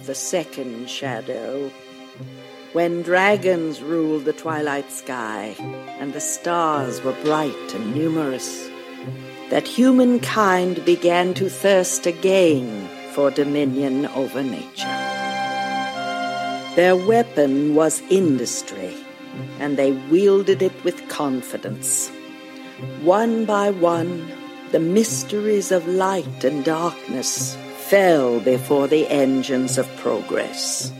Of the second shadow, when dragons ruled the twilight sky and the stars were bright and numerous, that humankind began to thirst again for dominion over nature. Their weapon was industry, and they wielded it with confidence. One by one, the mysteries of light and darkness fell before the engines of progress.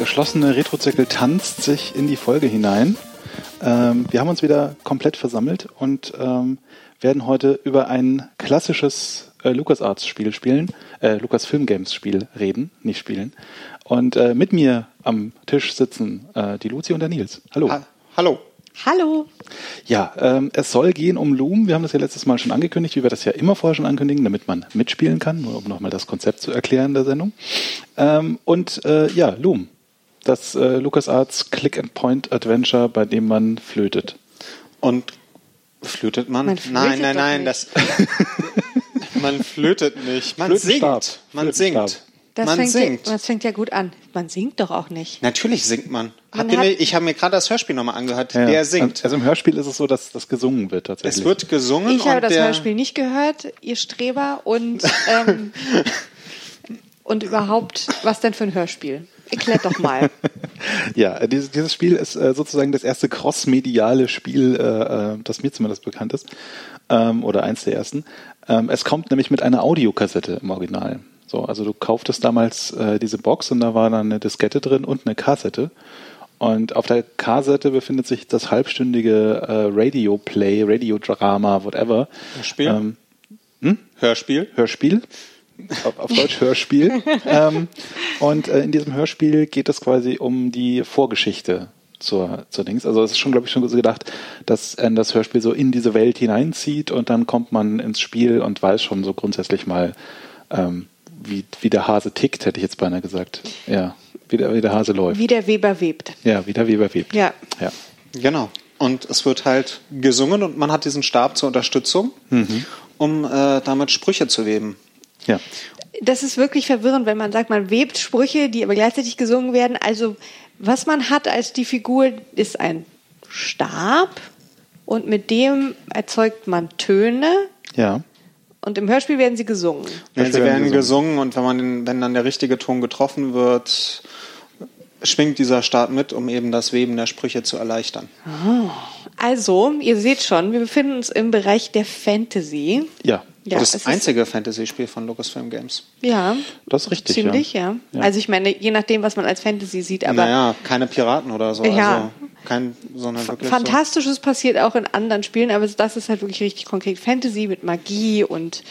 Geschlossene Retrozirkel tanzt sich in die Folge hinein. Ähm, wir haben uns wieder komplett versammelt und ähm, werden heute über ein klassisches äh, LucasArts-Spiel spielen, äh, Lucas Film Games Spiel reden, nicht spielen. Und äh, mit mir am Tisch sitzen äh, die Luzi und der Nils. Hallo. Ha Hallo. Hallo. Ja, ähm, es soll gehen um Loom. Wir haben das ja letztes Mal schon angekündigt, wie wir das ja immer vorher schon ankündigen, damit man mitspielen kann, nur um nochmal das Konzept zu erklären der Sendung. Ähm, und äh, ja, Loom. Das äh, LucasArts Click-and-Point-Adventure, bei dem man flötet. Und flötet man? Man flötet nein, nein, nein, das. man flötet nicht. Man singt. Man singt. Das, man fängt singt. Ja, das fängt ja gut an. Man singt doch auch nicht. Natürlich singt man. Man hat- nicht, ich habe mir gerade das Hörspiel nochmal angehört. Ja, Der singt. Also im Hörspiel ist es so, dass das gesungen wird tatsächlich. es wird gesungen Ich habe das der, Hörspiel nicht gehört, ihr Streber. Und, ähm, und überhaupt, was denn für ein Hörspiel? Erklärt doch mal. Ja, dieses, dieses Spiel ist äh, sozusagen das erste crossmediale Spiel, äh, äh, das mir zumindest bekannt ist, ähm, oder eins der ersten. Ähm, es kommt nämlich mit einer Audiokassette im Original. So, also du kauftest damals äh, diese Box und da war dann eine Diskette drin und eine Kassette. Und auf der Kassette befindet sich das halbstündige äh, Radio Play, Radiodrama, whatever. Hörspiel? Ähm, Hörspiel. Hörspiel. Auf, auf Deutsch Hörspiel. ähm, und äh, in diesem Hörspiel geht es quasi um die Vorgeschichte zur, zur Dings. Also es ist schon, glaube ich, schon so gedacht, dass äh, das Hörspiel so in diese Welt hineinzieht und dann kommt man ins Spiel und weiß schon so grundsätzlich mal, ähm, wie, wie der Hase tickt, hätte ich jetzt beinahe gesagt. Ja, wie der, wie der Hase läuft. Wie der Weber webt. Ja, wie der Weber webt. Ja. ja. Genau. Und es wird halt gesungen und man hat diesen Stab zur Unterstützung, Mhm. um äh, damit Sprüche zu weben. Ja. Das ist wirklich verwirrend, wenn man sagt, man webt Sprüche, die aber gleichzeitig gesungen werden. Also, was man hat als die Figur, ist ein Stab und mit dem erzeugt man Töne Ja. und im Hörspiel werden sie gesungen. Ja, sie werden werden gesungen und wenn man den, wenn dann der richtige Ton getroffen wird, schwingt dieser Stab mit, um eben das Weben der Sprüche zu erleichtern. Also, ihr seht schon, wir befinden uns im Bereich der Fantasy. Ja. Ja, das einzige Fantasy-Spiel von Lucasfilm Games. Ja, Das ist richtig. ziemlich, ja. ja. Ja. Also ich meine, je nachdem, was man als Fantasy sieht, aber naja, keine Piraten oder so. Ja. Also kein, sondern wirklich Fantastisches passiert auch in anderen Spielen, aber das ist halt wirklich richtig konkret Fantasy mit Magie und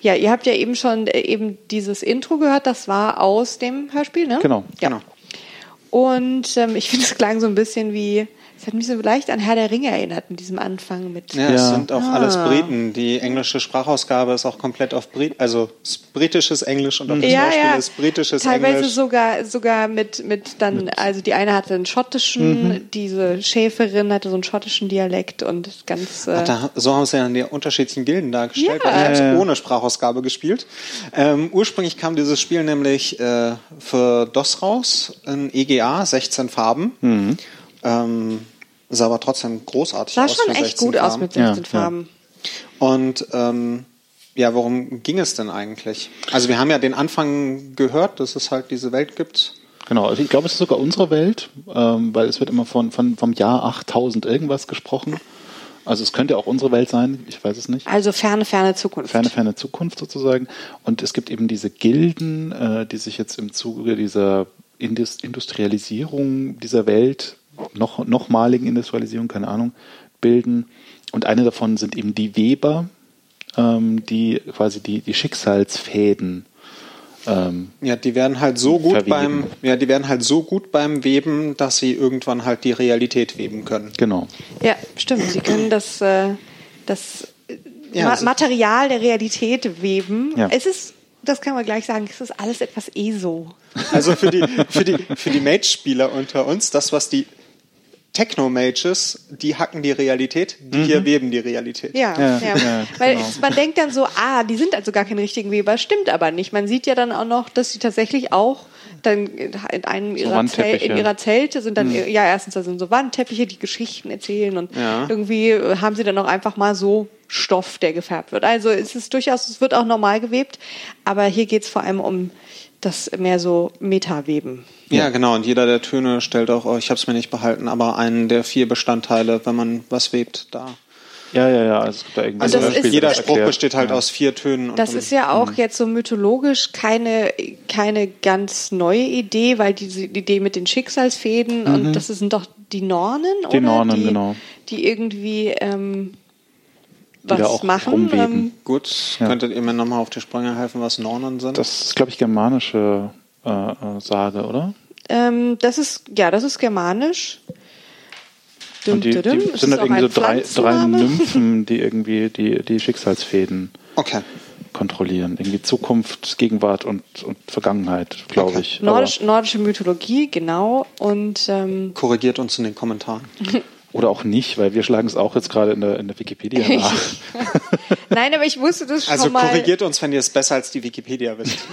ja, ihr habt ja eben schon äh, eben dieses Intro gehört, das war aus dem Hörspiel, ne? Genau. so. Genau. Und ähm, ich finde, es klang so ein bisschen wie, es hat mich so leicht an Herr der Ringe erinnert mit diesem Anfang mit. Ja, es Ja. sind auch Ah. alles Briten. Die englische Sprachausgabe ist auch komplett auf Brit, also britisches Englisch und auch das Ja, Hörspiel ja. ist britisches Teilweise Englisch. sogar sogar mit mit dann also die eine hatte einen schottischen, Mhm. diese Schäferin hatte so einen schottischen Dialekt und ganz äh, Ach, da, so haben sie dann die unterschiedlichen Gilden dargestellt. Ja. weil Ich habe es Ja, ja. ohne Sprachausgabe gespielt. Ähm, ursprünglich kam dieses Spiel nämlich äh, für DOS raus, in EGA, 16 Farben. Mhm. Ähm, sah aber trotzdem großartig sah aus. schon für echt 16 gut aus Farben. mit Ja, 16 ja. Farben. Und ähm, ja, worum ging es denn eigentlich? Also wir haben ja den Anfang gehört, dass es halt diese Welt gibt. Genau, also ich glaube, es ist sogar unsere Welt, ähm, weil es wird immer von, von vom Jahr 8000 irgendwas gesprochen. Also es könnte auch unsere Welt sein, ich weiß es nicht. Also ferne, ferne Zukunft. Ferne, ferne Zukunft sozusagen. Und es gibt eben diese Gilden, äh, die sich jetzt im Zuge dieser Indus Industrialisierung dieser Welt, noch, nochmaligen Industrialisierung, keine Ahnung, bilden. Und eine davon sind eben die Weber, ähm, die quasi die, die Schicksalsfäden ähm, Ja, die werden halt so gut Verweben. beim, ja, die werden halt so gut beim Weben, dass sie irgendwann halt die Realität weben können. genau. Ja, stimmt. Sie können das, äh, das Ja, Ma also- Material der Realität weben. Ja. Es ist, das kann man gleich sagen, es ist alles etwas ESO. Also für die, für die, für die Mage-Spieler unter uns, das, was die Techno-Mages, die hacken die Realität, die hier weben die Realität. Ja, Ja, ja. ja, Weil genau. man denkt dann so, ah, die sind also gar keine richtigen Weber. Stimmt aber nicht. Man sieht ja dann auch noch, dass sie tatsächlich auch dann in einem ihrer, Zel in ihrer Zelte sind dann, ja, erstens da sind so Wandteppiche, die Geschichten erzählen und Ja. irgendwie haben sie dann auch einfach mal so Stoff, der gefärbt wird. Also es ist durchaus, es wird auch normal gewebt, aber hier geht es vor allem um das mehr so Meta-Weben. Ja, genau. Und jeder der Töne stellt auch, oh, ich habe es mir nicht behalten, aber einen der vier Bestandteile, wenn man was webt, da. Ja, ja, ja. Also, es gibt da irgendwie Also ist- Jeder das Spruch erklärt. besteht halt ja. aus vier Tönen. und Das ist ja auch jetzt so mythologisch keine, keine ganz neue Idee, weil diese Idee mit den Schicksalsfäden und das sind doch die Nornen, Die oder? Nornen, die, genau. Die irgendwie ähm, was auch machen. rumweben. Ähm, Gut, Ja. könntet ihr mir nochmal auf die Sprünge helfen, was Nornen sind? Das ist, glaube ich, germanische äh, äh, Sage, oder? ähm, das ist, ja, das ist germanisch. Dum, Und die, dum. die sind auch irgendwie so drei, drei? Nymphen, die irgendwie die, die Schicksalsfäden okay. kontrollieren. Irgendwie Zukunft, Gegenwart und, und Vergangenheit, glaube Okay. ich. Nordisch, nordische Mythologie, genau. Und ähm, Korrigiert uns in den Kommentaren. Oder auch nicht, weil wir schlagen es auch jetzt gerade in der, in der Wikipedia nach. nein, aber ich wusste das Also schon mal. korrigiert uns, wenn ihr es besser als die Wikipedia wisst.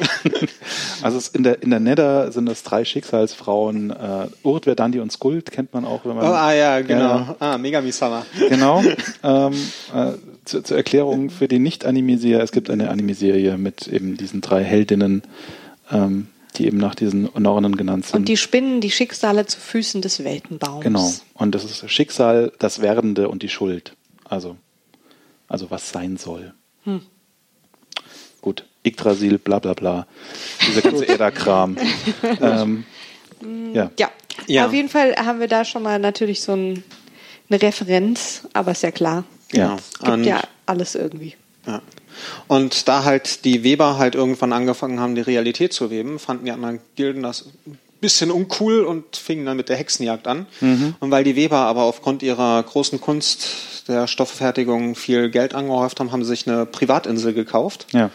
Also es in der in der Nether sind das drei Schicksalsfrauen. Äh, Urt, Verdandi und Skuld kennt man auch, wenn man. Oh, ah ja, genau. Ja, Ah, Megami-sama. genau. ähm, äh, zu, zur Erklärung für die Nicht-Anime-Serie, es gibt eine Anime-Serie mit eben diesen drei Heldinnen, ähm, die eben nach diesen Nornen genannt sind. und die spinnen die Schicksale zu Füßen des Weltenbaums. Genau. Und das ist Schicksal, das Werdende und die Schuld. Also, also was sein soll. Hm. Gut. Yggdrasil, bla bla bla. Dieser ganze Edda-Kram. ähm, ja. Ja. Ja. auf jeden Fall haben wir da schon mal natürlich so ein, eine Referenz, aber ist ja klar. Ja. Es gibt Und- ja alles irgendwie. Ja. Und da halt die Weber halt irgendwann angefangen haben, die Realität zu weben, fanden die anderen Gilden das ein bisschen uncool und fingen dann mit der Hexenjagd an. Und weil die Weber aber aufgrund ihrer großen Kunst der Stofffertigung viel Geld angehäuft haben, haben sie sich eine Privatinsel gekauft. Ja.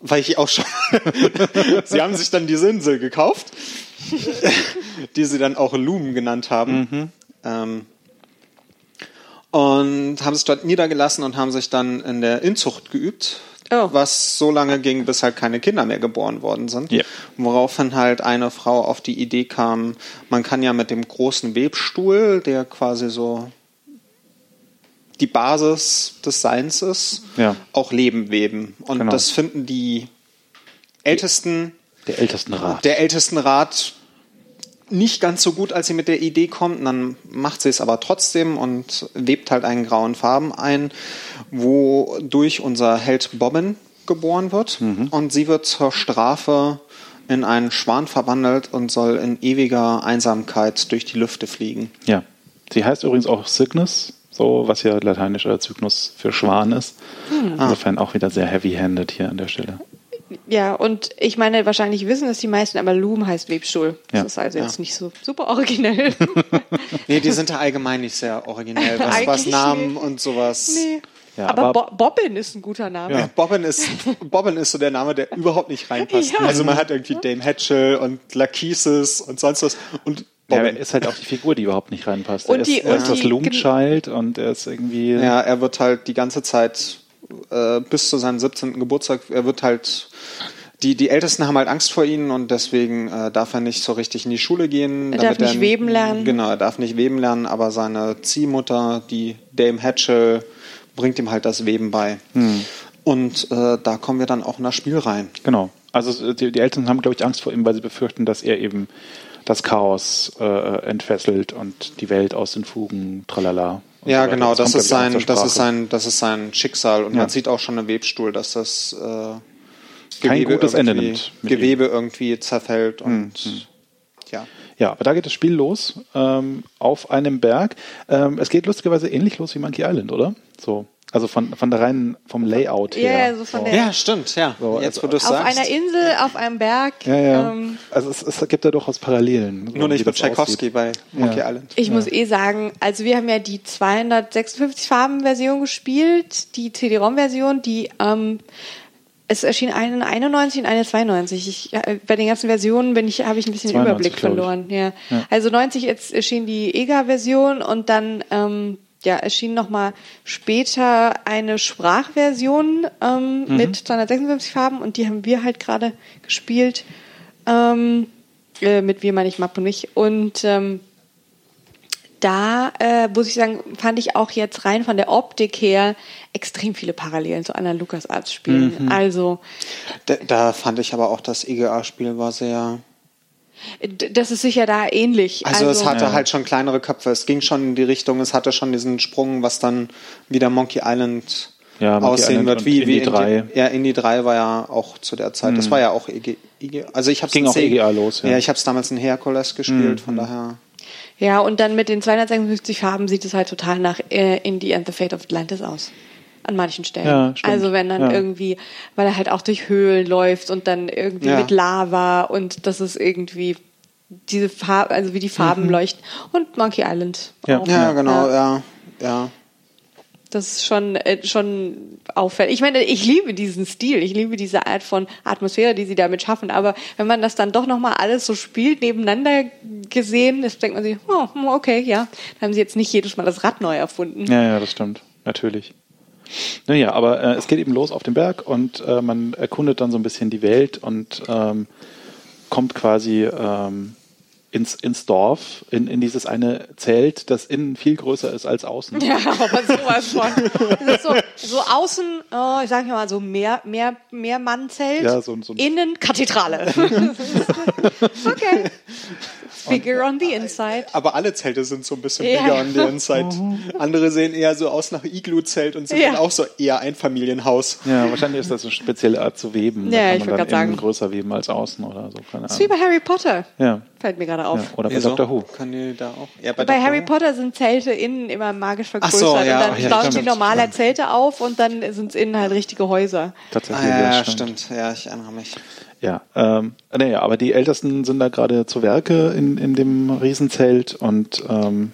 Weil ich auch schon. sie haben sich dann diese Insel gekauft, die sie dann auch Lumen genannt haben. Ähm, und haben sich dort niedergelassen und haben sich dann in der Inzucht geübt, Oh. was so lange ging, bis halt keine Kinder mehr geboren worden sind. Ja. Woraufhin halt eine Frau auf die Idee kam, man kann ja mit dem großen Webstuhl, der quasi so die Basis des Seins ist, Ja. auch Leben weben. Und Genau. das finden die Ältesten, Der Ältestenrat. der Ältestenrat nicht ganz so gut, als sie mit der Idee kommt. Und dann macht sie es aber trotzdem und webt halt einen grauen Farben ein, wodurch unser Held Bobbin geboren wird. Und sie wird zur Strafe in einen Schwan verwandelt und soll in ewiger Einsamkeit durch die Lüfte fliegen. ja. Sie heißt übrigens auch Cygnus, so was ja lateinischer Zygnus für Schwan ist. Insofern auch wieder sehr heavy-handed hier an der Stelle. Ja, und ich meine, wahrscheinlich wissen es die meisten, aber Loom heißt Webstuhl. Ja. Das ist also jetzt Ja. nicht so super originell. Nee, die sind ja allgemein nicht sehr originell, was, was Namen nicht. und sowas. nee. Ja, aber aber- Bo Bobbin ist ein guter Name. Ja. Bobbin ist, Bobbin ist so der Name, der überhaupt nicht reinpasst. Ja. Also man hat irgendwie Dame Hatchel und Lachesis und sonst was. Und Ja, Bobbin. er ist halt auch die Figur, die überhaupt nicht reinpasst. Und er ist, die- er ist und das die- Loom Child und er ist irgendwie. Ja, er wird halt die ganze Zeit äh, bis zu seinem 17. Geburtstag, er wird halt, die, die Ältesten haben halt Angst vor ihm und deswegen äh, darf er nicht so richtig in die Schule gehen. Er darf nicht weben lernen. Genau, er darf nicht weben lernen, aber seine Ziehmutter, die Dame Hatchel, bringt ihm halt das Weben bei. Hm. Und äh, da kommen wir dann auch in das Spiel rein. Genau. Also die, die Eltern haben, glaube ich, Angst vor ihm, weil sie befürchten, dass er eben das Chaos äh, entfesselt und die Welt aus den Fugen, tralala. Ja, so genau, das, kommt, ist sein, das ist sein, das ist sein Schicksal. Und Ja. man sieht auch schon im Webstuhl, dass das äh, Kein gutes Ende nimmt Gewebe irgendwie zerfällt und ja. Ja, aber da geht das Spiel los ähm, auf einem Berg. Ähm, es geht lustigerweise ähnlich los wie Monkey Island, oder? So, also von, von der reinen, vom Layout Ja, her. ja, so von der- Ja, stimmt, ja. So, Jetzt, wo also du es Auf sagst. einer Insel, auf einem Berg. Ja, ja. Ähm, also es, es gibt da durchaus Parallelen. so Nur nicht mit Tchaikovsky bei Monkey Ja. Island. ich muss eh sagen, also wir haben ja die 256 Farben-Version gespielt, die CD-ROM-Version, die ähm, es erschien eine 91 und eine 92. Ich, äh, bei den ganzen Versionen bin ich, habe ich ein bisschen den 92, Überblick ich. verloren. Ja. Ja. Also 90 jetzt erschien die EGA-Version und dann ähm, ja, erschien nochmal später eine Sprachversion ähm, Mhm. mit 256 Farben und die haben wir halt gerade gespielt. Ähm, äh, mit wir meine ich Map und mich. Und ähm, da äh, muss ich sagen, fand ich auch jetzt rein von der Optik her extrem viele Parallelen zu anderen LucasArts-Spielen. Mhm. Also, Da, da fand ich aber auch, das EGA-Spiel war sehr. das ist sicher da ähnlich. Also, es hatte Ja. halt schon kleinere Köpfe. Es ging schon in die Richtung, es hatte schon diesen Sprung, was dann wieder Monkey Island Ja, Monkey aussehen Island wird. Wie, Indie wie in 3. Die, ja, Indie 3 war ja auch zu der Zeit. Das war ja auch EG, EG also ich hab's Ging in auch EGA los, ja. Ja, ich habe es damals in Hercules gespielt, von daher. Ja, und dann mit den 256 Farben sieht es halt total nach äh, Indie and the Fate of Atlantis aus. An manchen Stellen. Ja, stimmt. also wenn dann Ja. irgendwie, weil er halt auch durch Höhlen läuft und dann irgendwie Ja. mit Lava und das ist irgendwie diese Farbe, also wie die Farben Mhm. leuchten. Und Monkey Island. Ja. Auch. Ja, genau, ja. ja. Das ist schon, äh, schon auffällig. Ich meine, ich liebe diesen Stil, ich liebe diese Art von Atmosphäre, die sie damit schaffen. Aber wenn man das dann doch nochmal alles so spielt, nebeneinander gesehen, das denkt man sich, oh, hm, okay, ja. Da haben sie jetzt nicht jedes Mal das Rad neu erfunden. Ja, ja, das stimmt. Natürlich. Naja, aber äh, es geht eben los auf dem Berg und äh, man erkundet dann so ein bisschen die Welt und ähm, kommt quasi ähm, ins, ins Dorf, in, in dieses eine Zelt, das innen viel größer ist als außen. Ja, aber sowas von. So, so außen, oh, ich sag mal so mehr, mehr, mehr Mannzelt, Ja, so- so innen Kathedrale. okay. Bigger on the inside. Aber alle Zelte sind so ein bisschen Ja. bigger on the inside. Andere sehen eher so aus nach Igloo-Zelt und sind Ja. dann auch so eher Einfamilienhaus. Ja, wahrscheinlich ist das eine spezielle Art zu weben. Ja, da ich kann wollt man dann innen sagen. größer weben als außen oder so. Keine Das ist wie Ahnung. bei Harry Potter. Ja. Fällt mir gerade auf. ja. Oder bei Wieso? Doctor Who. Kann die da auch? Ja, Bei, Doctor Harry? Potter sind Zelte innen immer magisch Ach vergrößert so, ja. und dann ja, bauen sie stimmt. normaler Zelte auf und dann sind es innen halt richtige Häuser. Tatsächlich. Ah, ja, stimmt. stimmt. Ja, ich erinnere mich. Ja, ähm, naja, aber die Ältesten sind da gerade zu Werke in, in dem Riesenzelt und ähm,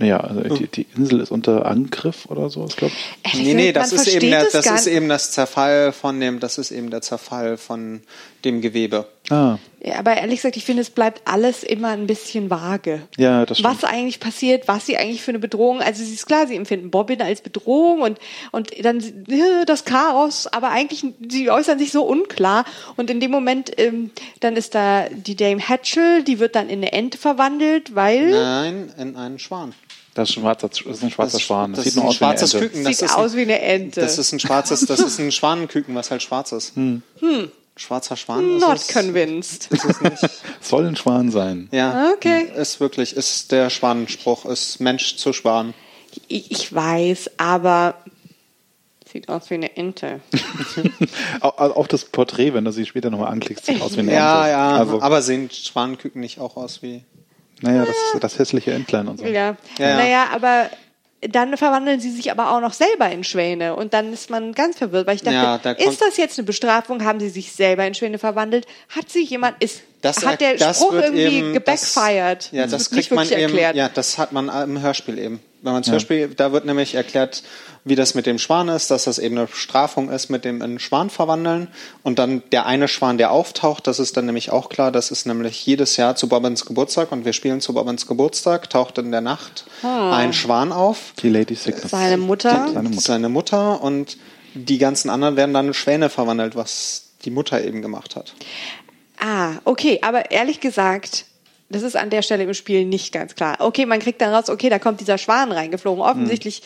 naja, also die, die Insel ist unter Angriff oder so, ich. Glaube. Ehrlich Nee, nee, das ist eben der, das ist eben das Zerfall von dem, das ist eben der Zerfall von dem Gewebe. Ah, Ja, aber ehrlich gesagt, ich finde, es bleibt alles immer ein bisschen vage. ja, das stimmt. Was eigentlich passiert, was sie eigentlich für eine Bedrohung, also es ist klar, sie empfinden Bobbin als Bedrohung und, und dann äh, das Chaos, aber eigentlich, sie äußern sich so unklar und in dem Moment, ähm, dann ist da die Dame Hatchel, die wird dann in eine Ente verwandelt, weil Nein, in einen Schwan. Das ist, ein schwarzer, das ist ein schwarzer Das- Schwan. Das, das sieht ein aus wie eine schwarzes Ente. Küken. Das sieht ist ein- aus wie eine Ente. Das ist ein schwarzes, das ist ein Schwanenküken, was halt schwarz ist. Hm. Schwarzer Schwan ist Not es, convinced. ist es nicht. Soll ein Schwan sein. Ja, Okay. ist wirklich, ist der Schwanenspruch, ist Mensch zu Schwan. Ich, ich weiß, aber sieht aus wie eine Ente. Auch, auch das Porträt, wenn du sie später nochmal anklickst, sieht aus wie eine Ja, Ente. ja, Also, aber sehen Schwanenküken nicht auch aus wie... naja, das, das hässliche Entlein und so. Ja. Ja, ja. Naja, aber dann verwandeln sie sich aber auch noch selber in Schwäne und dann ist man ganz verwirrt, weil ich dachte, Ja, da ist das jetzt eine Bestrafung? Haben sie sich selber in Schwäne verwandelt? Hat sich jemand, ist, Das, hat der das Spruch irgendwie eben, gebackfired? Das, ja, das, nicht kriegt man eben, erklärt. ja, das hat man im Hörspiel eben. Wenn man das Hörspiel, da wird nämlich erklärt, wie das mit dem Schwan ist, dass das eben eine Bestrafung ist mit dem in Schwan verwandeln. Und dann der eine Schwan, der auftaucht, das ist dann nämlich auch klar, das ist nämlich jedes Jahr zu Bobbins Geburtstag und wir spielen zu Bobbins Geburtstag, taucht in der Nacht ein Schwan auf. Die Lady Sickness. Seine Mutter. Seine Mutter. Seine Mutter und die ganzen anderen werden dann in Schwäne verwandelt, was die Mutter eben gemacht hat. Ah, okay, aber ehrlich gesagt, das ist an der Stelle im Spiel nicht ganz klar. Okay, man kriegt dann raus, okay, da kommt dieser Schwan reingeflogen, offensichtlich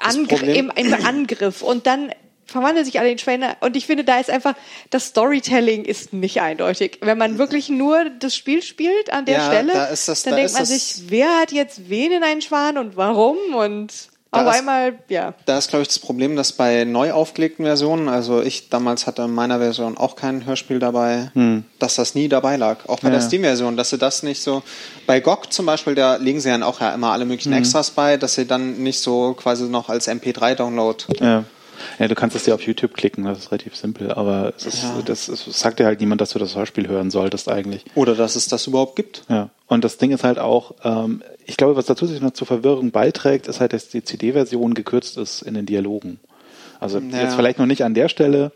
Angr Problem- im, im Angriff. Und dann verwandeln sich alle in Schwäne. Und ich finde, da ist einfach, das Storytelling ist nicht eindeutig. Wenn man wirklich nur das Spiel spielt an der Ja, Stelle, da ist das- dann da denkt man sich, wer hat jetzt wen in einen Schwan und warum? Und auf ist- einmal, ja. Da ist, glaube ich, das Problem, dass bei neu aufgelegten Versionen, also ich damals hatte in meiner Version auch kein Hörspiel dabei, dass das nie dabei lag. Auch bei der Ja. Steam-Version, dass sie das nicht so. Bei GOG zum Beispiel, da legen sie dann auch ja immer alle möglichen Extras bei, dass sie dann nicht so quasi noch als MP3-Download. Ja. ja, du kannst es dir auf YouTube klicken, das ist relativ simpel, aber es, ist, Ja. das, es sagt dir halt niemand, dass du das Hörspiel hören solltest eigentlich. Oder dass es das überhaupt gibt. Ja, und das Ding ist halt auch, ähm, ich glaube, was dazu noch zur Verwirrung beiträgt, ist halt, dass die CD-Version gekürzt ist in den Dialogen. Also Ja. jetzt vielleicht noch nicht an der Stelle,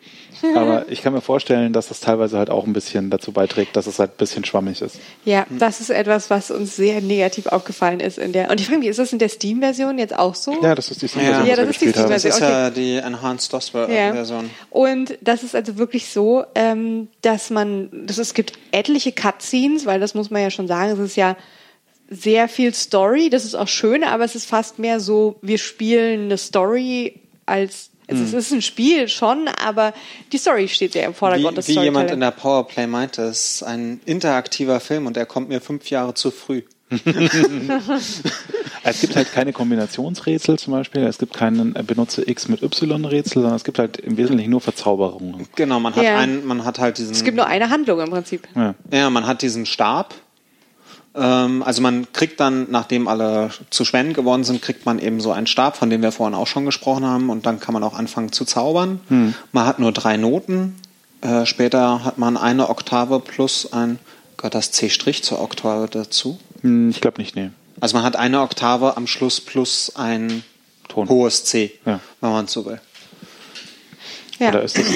aber ich kann mir vorstellen, dass das teilweise halt auch ein bisschen dazu beiträgt, dass es halt ein bisschen schwammig ist. Ja, das ist etwas, was uns sehr negativ aufgefallen ist in der. Und ich frage mich, ist das in der Steam-Version jetzt auch so? Ja, das ist die Ja. Steam-Version, Ja, wir das ist die haben. Das ist Okay. ja die Enhanced Ja. DOS-Version. Und das ist also wirklich so, ähm, dass man, dass es gibt etliche Cutscenes, weil das muss man ja schon sagen, es ist ja sehr viel Story, das ist auch schön, aber es ist fast mehr so, wir spielen eine Story als, also es ist ein Spiel schon, aber die Story steht ja im Vordergrund. das Wie, wie jemand in der Powerplay meinte, es ist ein interaktiver Film und er kommt mir fünf Jahre zu früh. Es gibt halt keine Kombinationsrätsel zum Beispiel, es gibt keinen äh, benutze X mit Y-Rätsel, sondern es gibt halt im Wesentlichen nur Verzauberungen. Genau, man hat Ja. einen, man hat halt diesen. es gibt nur eine Handlung im Prinzip. Ja. Ja, man hat diesen Stab. Ähm, also man kriegt dann, nachdem alle zu Schwänen geworden sind, kriegt man eben so einen Stab, von dem wir vorhin auch schon gesprochen haben. Und dann kann man auch anfangen zu zaubern. Man hat nur drei Noten. Äh, später hat man eine Oktave plus ein, gehört das C' zur Oktave dazu? Hm, Ich glaube nicht, nee. Also man hat eine Oktave am Schluss plus ein Ton. hohes C, Ja. wenn man so will. Ja. Oder ist das,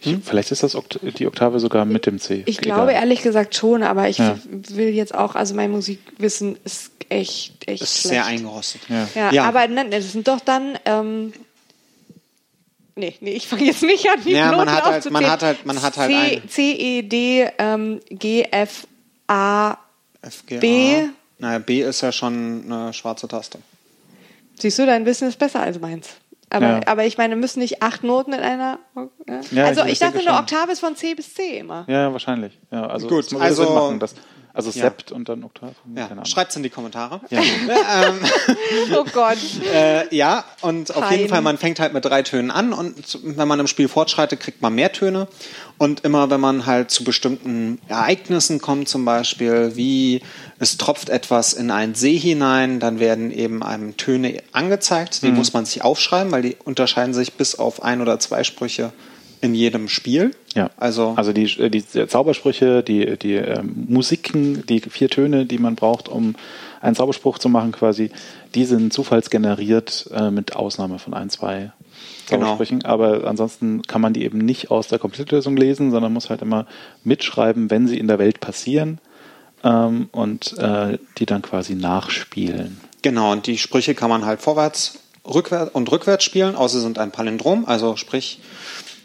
ich, vielleicht ist das Okt die Oktave sogar mit dem C. Ich Egal. glaube ehrlich gesagt schon, aber ich Ja. will jetzt auch, also mein Musikwissen ist echt, echt Ist schlecht. sehr eingerostet. Ja. Ja, Ja. aber nein, das sind doch dann. Ähm, nee, nee, ich fange jetzt nicht an, die Ja, man Noten hat halt- aufzuzählen. man hat halt- man hat halt C. C, E, D, ähm, G, F, A. FGA. B. Naja, B ist ja schon eine schwarze Taste. Siehst du, dein Wissen ist besser als meins. Aber, Ja. aber ich meine, müssen nicht acht Noten in einer. Ja? Ja, also ich- ich, dachte, denke eine. Oktave ist von C bis C immer. Ja, wahrscheinlich. Ja, also Gut, es muss also- Sinn machen, dass, also Ja. Sept und dann Oktav. Ja, Keine Ahnung. schreibt's in die Kommentare. Ja. Oh Gott. Äh, ja, und auf jeden. Fall, man fängt halt mit drei Tönen an und wenn man im Spiel fortschreitet, kriegt man mehr Töne. Und immer, wenn man halt zu bestimmten Ereignissen kommt, zum Beispiel, wie es tropft etwas in einen See hinein, dann werden eben einem Töne angezeigt. Die muss man sich aufschreiben, weil die unterscheiden sich bis auf ein oder zwei Sprüche in jedem Spiel. Ja, Also, also die, äh, die Zaubersprüche, die, die ähm, Musiken, die vier Töne, die man braucht, um einen Zauberspruch zu machen quasi, die sind zufallsgeneriert äh, mit Ausnahme von ein, zwei Genau. Zaubersprüchen. Aber ansonsten kann man die eben nicht aus der Komplettlösung lesen, sondern muss halt immer mitschreiben, wenn sie in der Welt passieren ähm, und äh, die dann quasi nachspielen. Genau, und die Sprüche kann man halt vorwärts rückwärts und rückwärts spielen, außer sie sind ein Palindrom, also sprich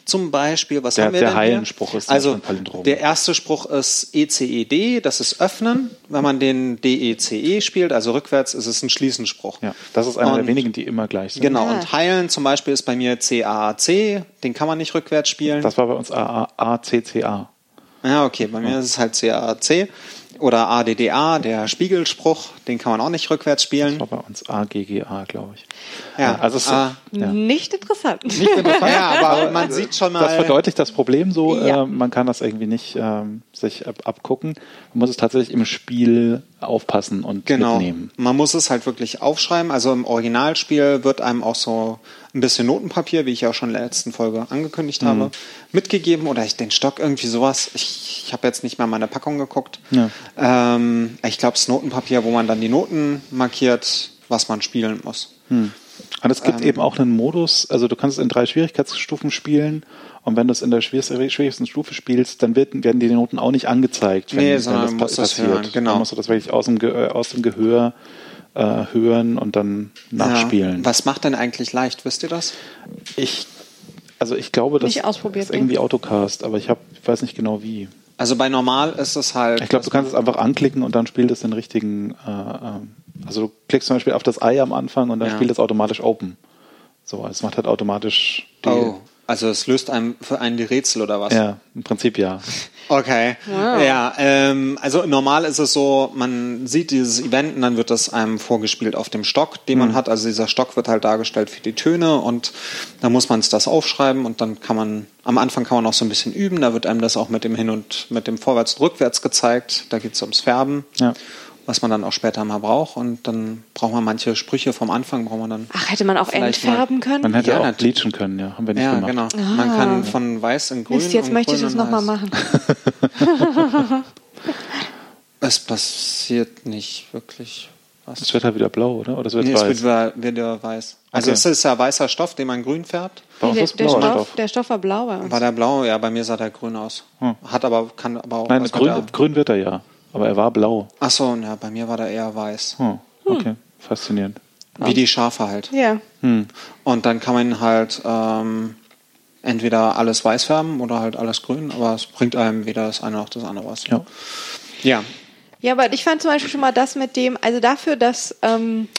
zum Beispiel, was Der- haben wir der denn hier? Heilenspruch ist zum also Beispiel ein Palindrom. der erste Spruch ist ECED, das ist öffnen. Wenn man den DECE spielt, also rückwärts, ist es ein Schließenspruch. Ja, das ist einer der wenigen, die immer gleich sind. Genau, Ah. und heilen zum Beispiel ist bei mir CAAC, den kann man nicht rückwärts spielen. Das war bei uns AACCA. Ja, okay, bei mir ist es halt CAAC. Oder ADDA, der Spiegelspruch, den kann man auch nicht rückwärts spielen. Das war bei uns AGGA, glaube ich. Ja, also es, ah, ja. Nicht interessant. Ja, aber man sieht schon mal. Das verdeutlicht das Problem so. Ja. Äh, man kann das irgendwie nicht ähm, sich ab abgucken. Man muss es tatsächlich im Spiel aufpassen und Genau. mitnehmen. Man muss es halt wirklich aufschreiben. Also im Originalspiel wird einem auch so ein bisschen Notenpapier, wie ich ja auch schon in der letzten Folge angekündigt habe, mitgegeben. Oder ich den Stock irgendwie sowas. Ich, ich habe jetzt nicht mal meine Packung geguckt. Ja. Ähm, ich glaube, das Notenpapier, wo man dann die Noten markiert, was man spielen muss. Und es gibt Ähm. eben auch einen Modus, also du kannst es in drei Schwierigkeitsstufen spielen und wenn du es in der schwierigsten Stufe spielst, dann wird, werden die Noten auch nicht angezeigt, wenn, Nee, wenn das das passiert. hören, genau. Dann musst du das wirklich aus dem, Ge äh, aus dem Gehör äh, hören und dann nachspielen. Ja. Was macht denn eigentlich leicht? Wisst ihr das? Ich, also ich glaube, das ist irgendwie Autocast, aber ich, hab, ich weiß nicht genau wie. Also bei normal ist es halt. Ich glaube, du kannst es einfach anklicken und dann spielt es den richtigen. Äh, ähm, also du klickst zum Beispiel auf das Ei am Anfang und dann Ja. spielt es automatisch Open. So, es macht halt automatisch die, Oh, Also es löst einem für einen die Rätsel oder was? Ja, im Prinzip ja. Okay. Ja, ähm, also normal ist es so, man sieht dieses Event und dann wird das einem vorgespielt auf dem Stock, den man hat. Also dieser Stock wird halt dargestellt für die Töne und dann muss man es das aufschreiben und dann kann man, am Anfang kann man auch so ein bisschen üben, da wird einem das auch mit dem Hin- und mit dem Vorwärts- und Rückwärts gezeigt. Da geht es ums Färben. Ja. Was man dann auch später mal braucht und dann braucht man manche Sprüche vom Anfang, braucht man dann. Ach, hätte man auch Vielleicht mal- entfärben können? Man hätte Ja, auch natürlich. bleachen können, ja. Haben wir nicht Ja, gemacht. genau. Man kann von weiß in grün. Mist, jetzt und möchte ich grün das in nochmal machen. Es passiert nicht wirklich was. Es wird halt wieder blau, oder? Oder es wird Nee, es weiß? wird wieder, weiß. Also Okay. es ist ja weißer Stoff, den man grün färbt. Uns der, der, Stoff, Stoff. der Stoff war blau bei uns. War der blau? Ja, bei mir sah der grün aus. Hm. Hat aber, kann aber auch. Nein, grün, grün wird er ja. Aber er war blau. Ach so, ja, bei mir war der eher weiß. Hm. Okay, faszinierend. Wie die Schafe halt. ja. Hm. Und dann kann man halt ähm, entweder alles weiß färben oder halt alles grün, aber es bringt einem weder das eine noch das andere was. Ja. Ja. Ja, aber ich fand zum Beispiel schon mal das mit dem, also dafür, dass ähm,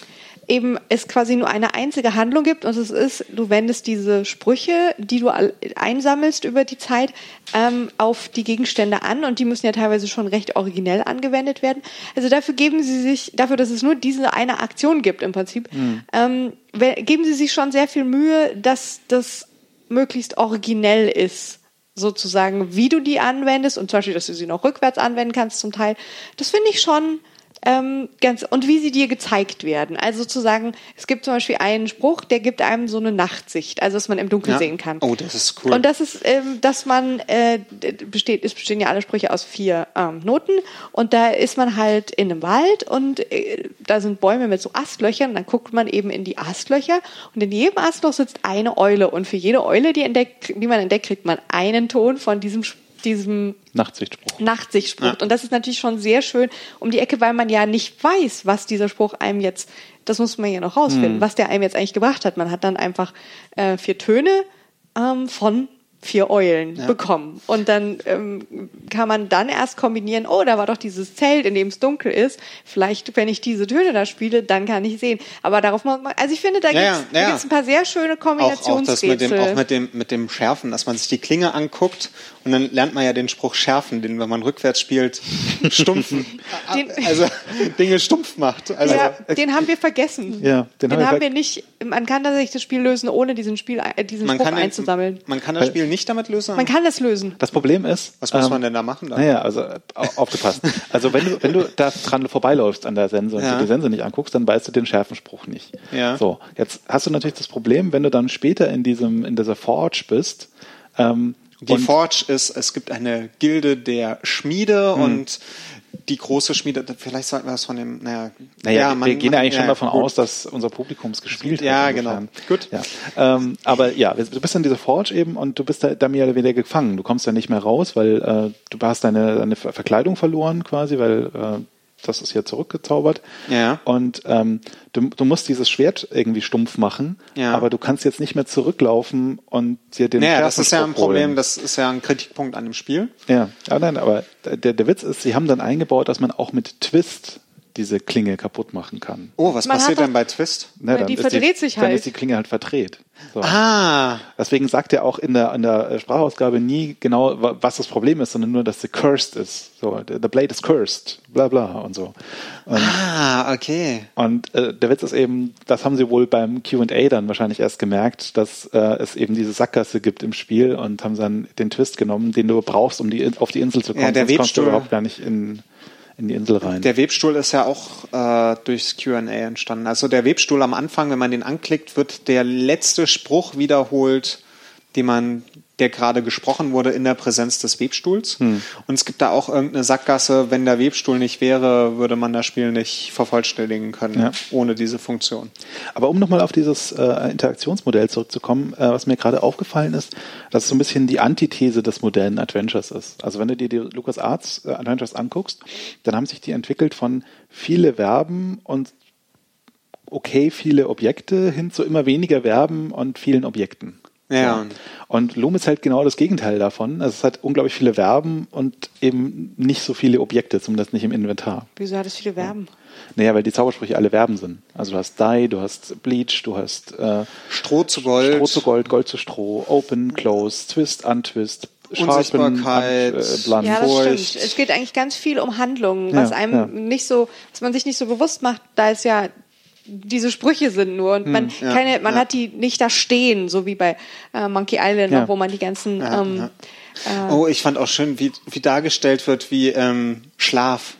eben es quasi nur eine einzige Handlung gibt und es ist, du wendest diese Sprüche, die du einsammelst über die Zeit, ähm, auf die Gegenstände an und die müssen ja teilweise schon recht originell angewendet werden. Also dafür geben sie sich, dafür, dass es nur diese eine Aktion gibt im Prinzip, ähm, we- geben sie sich schon sehr viel Mühe, dass das möglichst originell ist sozusagen, wie du die anwendest und zum Beispiel, dass du sie noch rückwärts anwenden kannst zum Teil. Das finde ich schon ähm, ganz und wie sie dir gezeigt werden. Also sozusagen, es gibt zum Beispiel einen Spruch, der gibt einem so eine Nachtsicht, also dass man im Dunkeln Ja. sehen kann. Oh, das ist cool. Und das ist, ähm, dass man äh, besteht, es bestehen ja alle Sprüche aus vier ähm, Noten und da ist man halt in einem Wald und äh, da sind Bäume mit so Astlöchern und dann guckt man eben in die Astlöcher und in jedem Astloch sitzt eine Eule und für jede Eule, die, entdeckt, die man entdeckt, kriegt man einen Ton von diesem Sp- diesem Nachtsichtspruch. Nachtsichtspruch. Ja. Und das ist natürlich schon sehr schön um die Ecke, weil man ja nicht weiß, was dieser Spruch einem jetzt, das muss man ja noch rausfinden, was der einem jetzt eigentlich gebracht hat. Man hat dann einfach äh, vier Töne ähm, von vier Eulen bekommen. Und dann ähm, kann man dann erst kombinieren, oh, da war doch dieses Zelt, in dem es dunkel ist. Vielleicht, wenn ich diese Töne da spiele, dann kann ich sehen. Aber darauf muss man, also ich finde, da Ja, gibt's ja, ja. ein paar sehr schöne auch, auch das mit dem, Kombinationsrätsel. auch mit dem, mit dem Schärfen, dass man sich die Klinge anguckt und dann lernt man ja den Spruch schärfen, den, wenn man rückwärts spielt, stumpfen. Den- also Dinge stumpf macht. Also, ja, den haben wir vergessen. Ja, den den, haben wir haben wir nicht. Man kann tatsächlich das Spiel lösen, ohne diesen Spiel, äh, diesen man Spruch kann, den- einzusammeln. man kann das Spiel nicht damit lösen. Man kann das lösen. Das Problem ist. Was muss ähm, man denn da machen? Dann? Naja, also au- aufgepasst. Also wenn du, wenn du da dran vorbeiläufst an der Sense und Ja. dir die Sense nicht anguckst, dann weißt du den schärfen Spruch nicht. Ja. So, jetzt hast du natürlich das Problem, wenn du dann später in diesem, in dieser Forge bist, ähm, Die Forge ist, es gibt eine Gilde der Schmiede Hm. und die große Schmiede, vielleicht sollten wir das von dem, naja, Naja, ja, wir man- gehen man- eigentlich schon ja, davon gut. aus, dass unser Publikum es gespielt hat. Ja, insofern. genau. Gut. Ja. Ähm, aber ja, du bist in dieser Forge eben und du bist da, da mehr oder weniger gefangen. Du kommst da nicht mehr raus, weil äh, du hast deine, deine Ver- Verkleidung verloren quasi, weil äh, das ist hier zurückgezaubert. Ja. Und ähm, du, du musst dieses Schwert irgendwie stumpf machen, Ja. aber du kannst jetzt nicht mehr zurücklaufen und dir den Naja, das ist ja ein Problem, holen. das ist ja ein Kritikpunkt an dem Spiel. Ja, ja nein, aber der, der Witz ist, sie haben dann eingebaut, dass man auch mit Twist diese Klinge kaputt machen kann. Oh, was Man passiert denn bei Twist? Ne, dann die ist verdreht sich Dann halt. ist die Klinge halt verdreht. So. Ah, Deswegen sagt er auch in der, in der äh, Sprachausgabe nie genau, wa- was das Problem ist, sondern nur, dass sie cursed ist. So, the blade is cursed, bla bla und so. Und, ah, okay. und äh, der Witz ist eben, das haben sie wohl beim Q&A dann wahrscheinlich erst gemerkt, dass äh, es eben diese Sackgasse gibt im Spiel und haben dann den Twist genommen, den du brauchst, um die, auf die Insel zu kommen. Ja, der Sonst kommst du überhaupt gar nicht in, in die Insel rein. Der Webstuhl ist ja auch äh, durchs Q&A entstanden. Also der Webstuhl am Anfang, wenn man den anklickt, wird der letzte Spruch wiederholt, den man, der gerade gesprochen wurde in der Präsenz des Webstuhls. Hm. Und es gibt da auch irgendeine Sackgasse, wenn der Webstuhl nicht wäre, würde man das Spiel nicht vervollständigen können, Ja. ohne diese Funktion. Aber um nochmal auf dieses äh, Interaktionsmodell zurückzukommen, äh, was mir gerade aufgefallen ist, dass es so ein bisschen die Antithese des modernen Adventures ist. Also wenn du dir die LucasArts äh, Adventures anguckst, dann haben sich die entwickelt von viele Verben und okay viele Objekte hin zu immer weniger Verben und vielen Objekten. Ja. So. Und Loom ist halt genau das Gegenteil davon. Also es hat unglaublich viele Verben und eben nicht so viele Objekte, zumindest nicht im Inventar. Wieso hat es viele Verben? Naja, weil die Zaubersprüche alle Verben sind. Also du hast Die, du hast Bleach, du hast äh, Stroh zu Gold. Stroh zu Gold, Gold zu Stroh, Open, Close, Twist, Untwist, Sharpen, Unsichtbarkeit. un, äh, Blunt. Ja, das Furcht. stimmt. Es geht eigentlich ganz viel um Handlungen, Ja, was einem ja. nicht so, was man sich nicht so bewusst macht, da es ja diese Sprüche sind nur und man ja, keine, man ja. hat die nicht da stehen, so wie bei äh, Monkey Island, Ja. wo man die ganzen Ja, ähm, Oh, ich fand auch schön, wie, wie dargestellt wird, wie ähm, Schlaf.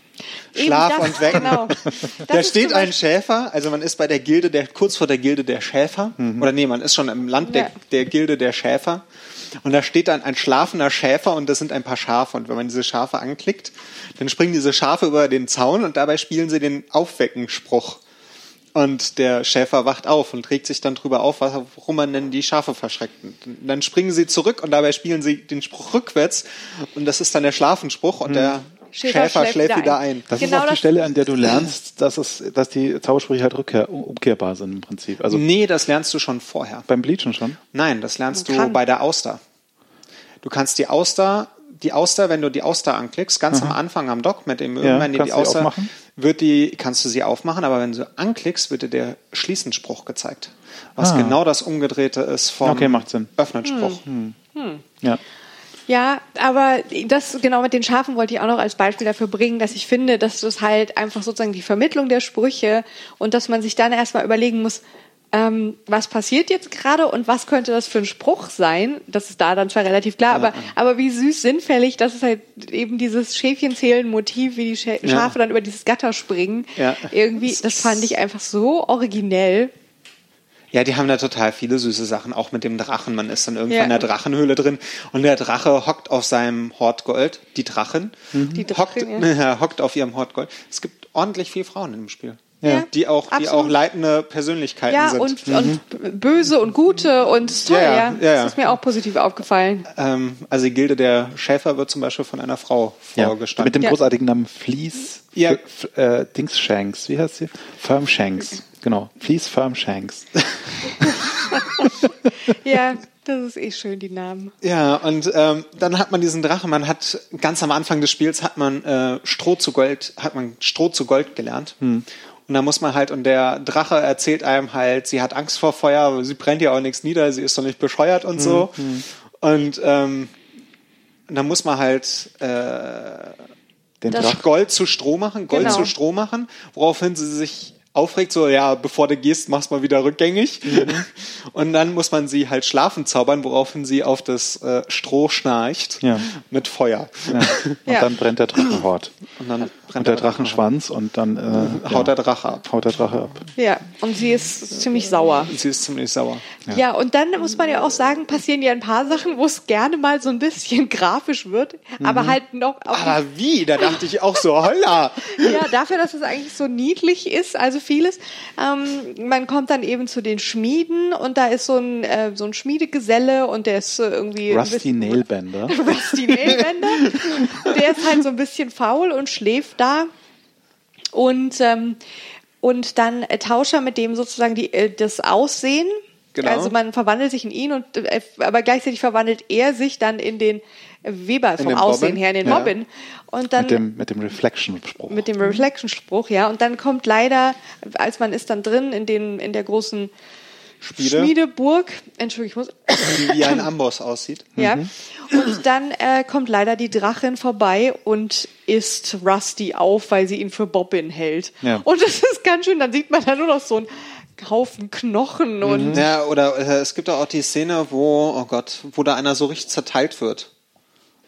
Schlaf das, und Wecken. genau. Da steht ein Schäfer, also man ist bei der Gilde der, kurz vor der Gilde der Schäfer, oder nee, man ist schon im Land der, Ja. der Gilde der Schäfer. Und da steht dann ein schlafender Schäfer und das sind ein paar Schafe. Und wenn man diese Schafe anklickt, dann springen diese Schafe über den Zaun und dabei spielen sie den Aufweckenspruch. Und der Schäfer wacht auf und regt sich dann drüber auf, warum man denn die Schafe verschreckt. Und dann springen sie zurück und dabei spielen sie den Spruch rückwärts. Und das ist dann der Schlafenspruch und der Schäfer Schäfer, schläft schläft wieder ein. ein. Das Genau ist auch die Stelle, an der du lernst, dass, es, dass die Zaubersprüche halt rückkehr, umkehrbar sind im Prinzip. Also Nee, das lernst du schon vorher. beim Bleachen schon. Nein, das lernst du bei der Auster. Du kannst die Auster, die Auster, wenn du die Auster anklickst, ganz am Anfang am Dock mit dem irgendwann die kannst du die Auster, aufmachen? wird die, kannst du sie aufmachen, aber wenn du anklickst, wird dir der Schließenspruch gezeigt. Was Ah. genau das Umgedrehte ist vom Okay, macht Sinn. Öffnenspruch. Ja. Ja, aber das genau mit den Schafen wollte ich auch noch als Beispiel dafür bringen, dass ich finde, dass das halt einfach sozusagen die Vermittlung der Sprüche und dass man sich dann erstmal überlegen muss, ähm, was passiert jetzt gerade und was könnte das für ein Spruch sein? Das ist da dann zwar relativ klar, aber, aber wie süß sinnfällig, dass es halt eben dieses Schäfchenzählen-Motiv, wie die Schä Schafe dann über dieses Gatter springen. Ja. Irgendwie, das fand ich einfach so originell. Ja, die haben da total viele süße Sachen, auch mit dem Drachen. Man ist dann irgendwann Ja. in der Drachenhöhle drin und der Drache hockt auf seinem Hortgold, die Drachin, Die hockt, Drachin, ja. hockt auf ihrem Hortgold. Es gibt ordentlich viele Frauen in dem Spiel. Ja. Die auch, die Absolut. auch leitende Persönlichkeiten Ja, sind. und, und böse und gute und toll, Ja, ja. ja. Das ist mir auch positiv aufgefallen. Ähm, also die Gilde der Schäfer wird zum Beispiel von einer Frau ja. vorgestanden. Mit dem Ja. großartigen Namen Fleece. Ja. F äh, Dings Shanks. Wie heißt sie? Firm Shanks. Genau. Fleece Firm Shanks. Ja, das ist eh schön, die Namen. Ja, und ähm, dann hat man diesen Drachen, man hat ganz am Anfang des Spiels hat man äh, Stroh zu Gold, hat man Stroh zu Gold gelernt. Und da muss man halt, und der Drache erzählt einem halt, sie hat Angst vor Feuer, aber sie brennt ja auch nichts nieder, sie ist doch nicht bescheuert und so. Und ähm, dann muss man halt äh, Den Das- Drachen. Gold zu Stroh machen, Gold Genau. zu Stroh machen, woraufhin sie sich aufregt, so, ja, bevor du gehst, mach's mal wieder rückgängig. Und dann muss man sie halt schlafen zaubern, woraufhin sie auf das äh, Stroh schnarcht Ja. mit Feuer. Ja. Und Ja. dann brennt der Drachenhort. Und dann Und brennt der Drachenschwanz und dann äh, haut der Drache ab. haut der Drache ab. Ja, und sie ist ziemlich sauer. Und sie ist ziemlich sauer. Ja. und dann muss man ja auch sagen, passieren ja ein paar Sachen, wo es gerne mal so ein bisschen grafisch wird, aber halt noch Aber wie? Da dachte ich auch so, holla! ja, dafür, dass es eigentlich so niedlich ist, also vieles. Ähm, man kommt dann eben zu den Schmieden und da ist so ein, äh, so ein Schmiedegeselle und der ist äh, irgendwie Rusty bisschen- Nailbender. Rusty Nailbender. der ist halt so ein bisschen faul und schläft da. Und, ähm, und dann äh, Tauscher mit dem sozusagen die, äh, das Aussehen. Genau. Also man verwandelt sich in ihn, und, äh, aber gleichzeitig verwandelt er sich dann in den Weber vom Aussehen Bobbin. her, in den Ja. Robin. Und dann Mit dem, mit dem Reflection-Spruch. mit dem Reflection-Spruch, ja. Und dann kommt leider, als man ist dann drin in, den, in der großen Schmiede. Schmiedeburg, Entschuldigung, ich muss, Die wie ein Amboss aussieht. ja. Und dann äh, kommt leider die Drachin vorbei und isst Rusty auf, weil sie ihn für Bobbin hält. Ja. Und das ist ganz schön, dann sieht man da nur noch so einen Haufen Knochen und Ja, oder äh, es gibt auch die Szene, wo, oh Gott, wo da einer so richtig zerteilt wird.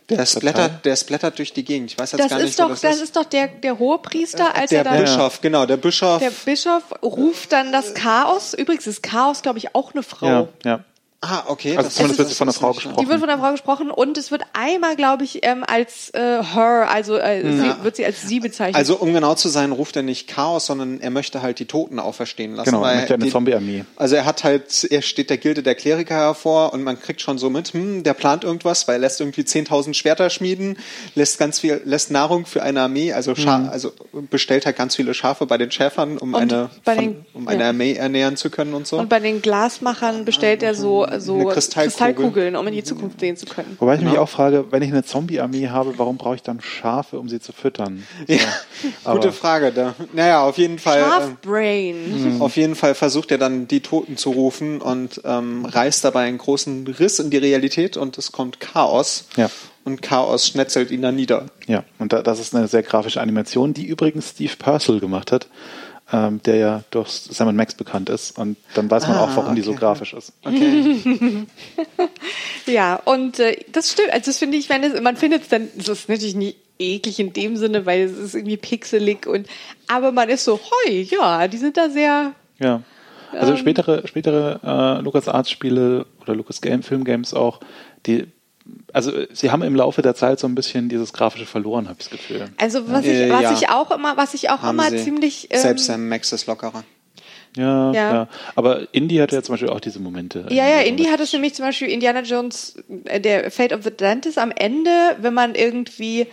Der splattert, der splattert durch die Gegend. Ich weiß jetzt das gar nicht, ist wo doch, das, das ist. ist doch der, der Hohepriester, als Der er dann Bischof, genau, der Bischof. der Bischof ruft dann das Chaos. Übrigens ist Chaos, glaube ich, auch eine Frau. ja, ja. Ah, okay. Also zumindest wird sie von einer Frau gesprochen. Die wird von einer Frau gesprochen und es wird einmal, glaube ich, ähm, als äh, her, also äh, sie, wird sie als sie bezeichnet. Also um genau zu sein, ruft er nicht Chaos, sondern er möchte halt die Toten auferstehen lassen. Genau, er möchte eine Zombie-Armee. Also er hat halt, er steht der Gilde der Kleriker hervor und man kriegt schon so mit, hm, der plant irgendwas, weil er lässt irgendwie 10.000 Schwerter schmieden, lässt ganz viel, lässt Nahrung für eine Armee, also, Scha Mhm. also bestellt halt ganz viele Schafe bei den Schäfern, um Und eine, bei von, den- um eine ja. Armee ernähren zu können und so. und bei den Glasmachern bestellt er so so Eine Kristallkugel. Kristallkugeln, um in die Zukunft sehen zu können. Wobei ich mich Genau. auch frage, wenn ich eine Zombie-Armee habe, warum brauche ich dann Schafe, um sie zu füttern? Ja, aber- gute Frage. Da. Naja, auf jeden Fall. ähm, Schafbrain. Auf jeden Fall versucht er dann die Toten zu rufen und ähm, reißt dabei einen großen Riss in die Realität und es kommt Chaos. Ja. Und Chaos schnetzelt ihn dann nieder. Ja, und da, das ist eine sehr grafische Animation, die übrigens Steve Purcell gemacht hat, ähm, der ja durch Sam Max bekannt ist. Und dann weiß man Ah, auch, warum die so okay. grafisch ist. Okay. Ja, und äh, das stimmt. Also das finde ich, wenn es, man findet es dann, es ist natürlich nicht eklig in dem Sinne, weil es ist irgendwie pixelig und aber man ist so, hoi, ja, die sind da sehr Ja. Also Ähm. spätere, spätere äh, LucasArts-Spiele oder Lucas Game, Film Games auch, die, also äh, sie haben im Laufe der Zeit so ein bisschen dieses Grafische verloren, habe ich das Gefühl. Also was Äh, ich, was ja. ich auch immer, was ich auch Haben immer sie. ziemlich ähm, Selbst Sam Max ist lockerer. Ja, Ja. ja. Aber Indie hatte ja zum Beispiel auch diese Momente. Ja, ja, Irgendwie so Indie mit- hat es nämlich zum Beispiel Indiana Jones, äh, der Fate of the Atlantis am Ende, wenn man irgendwie äh,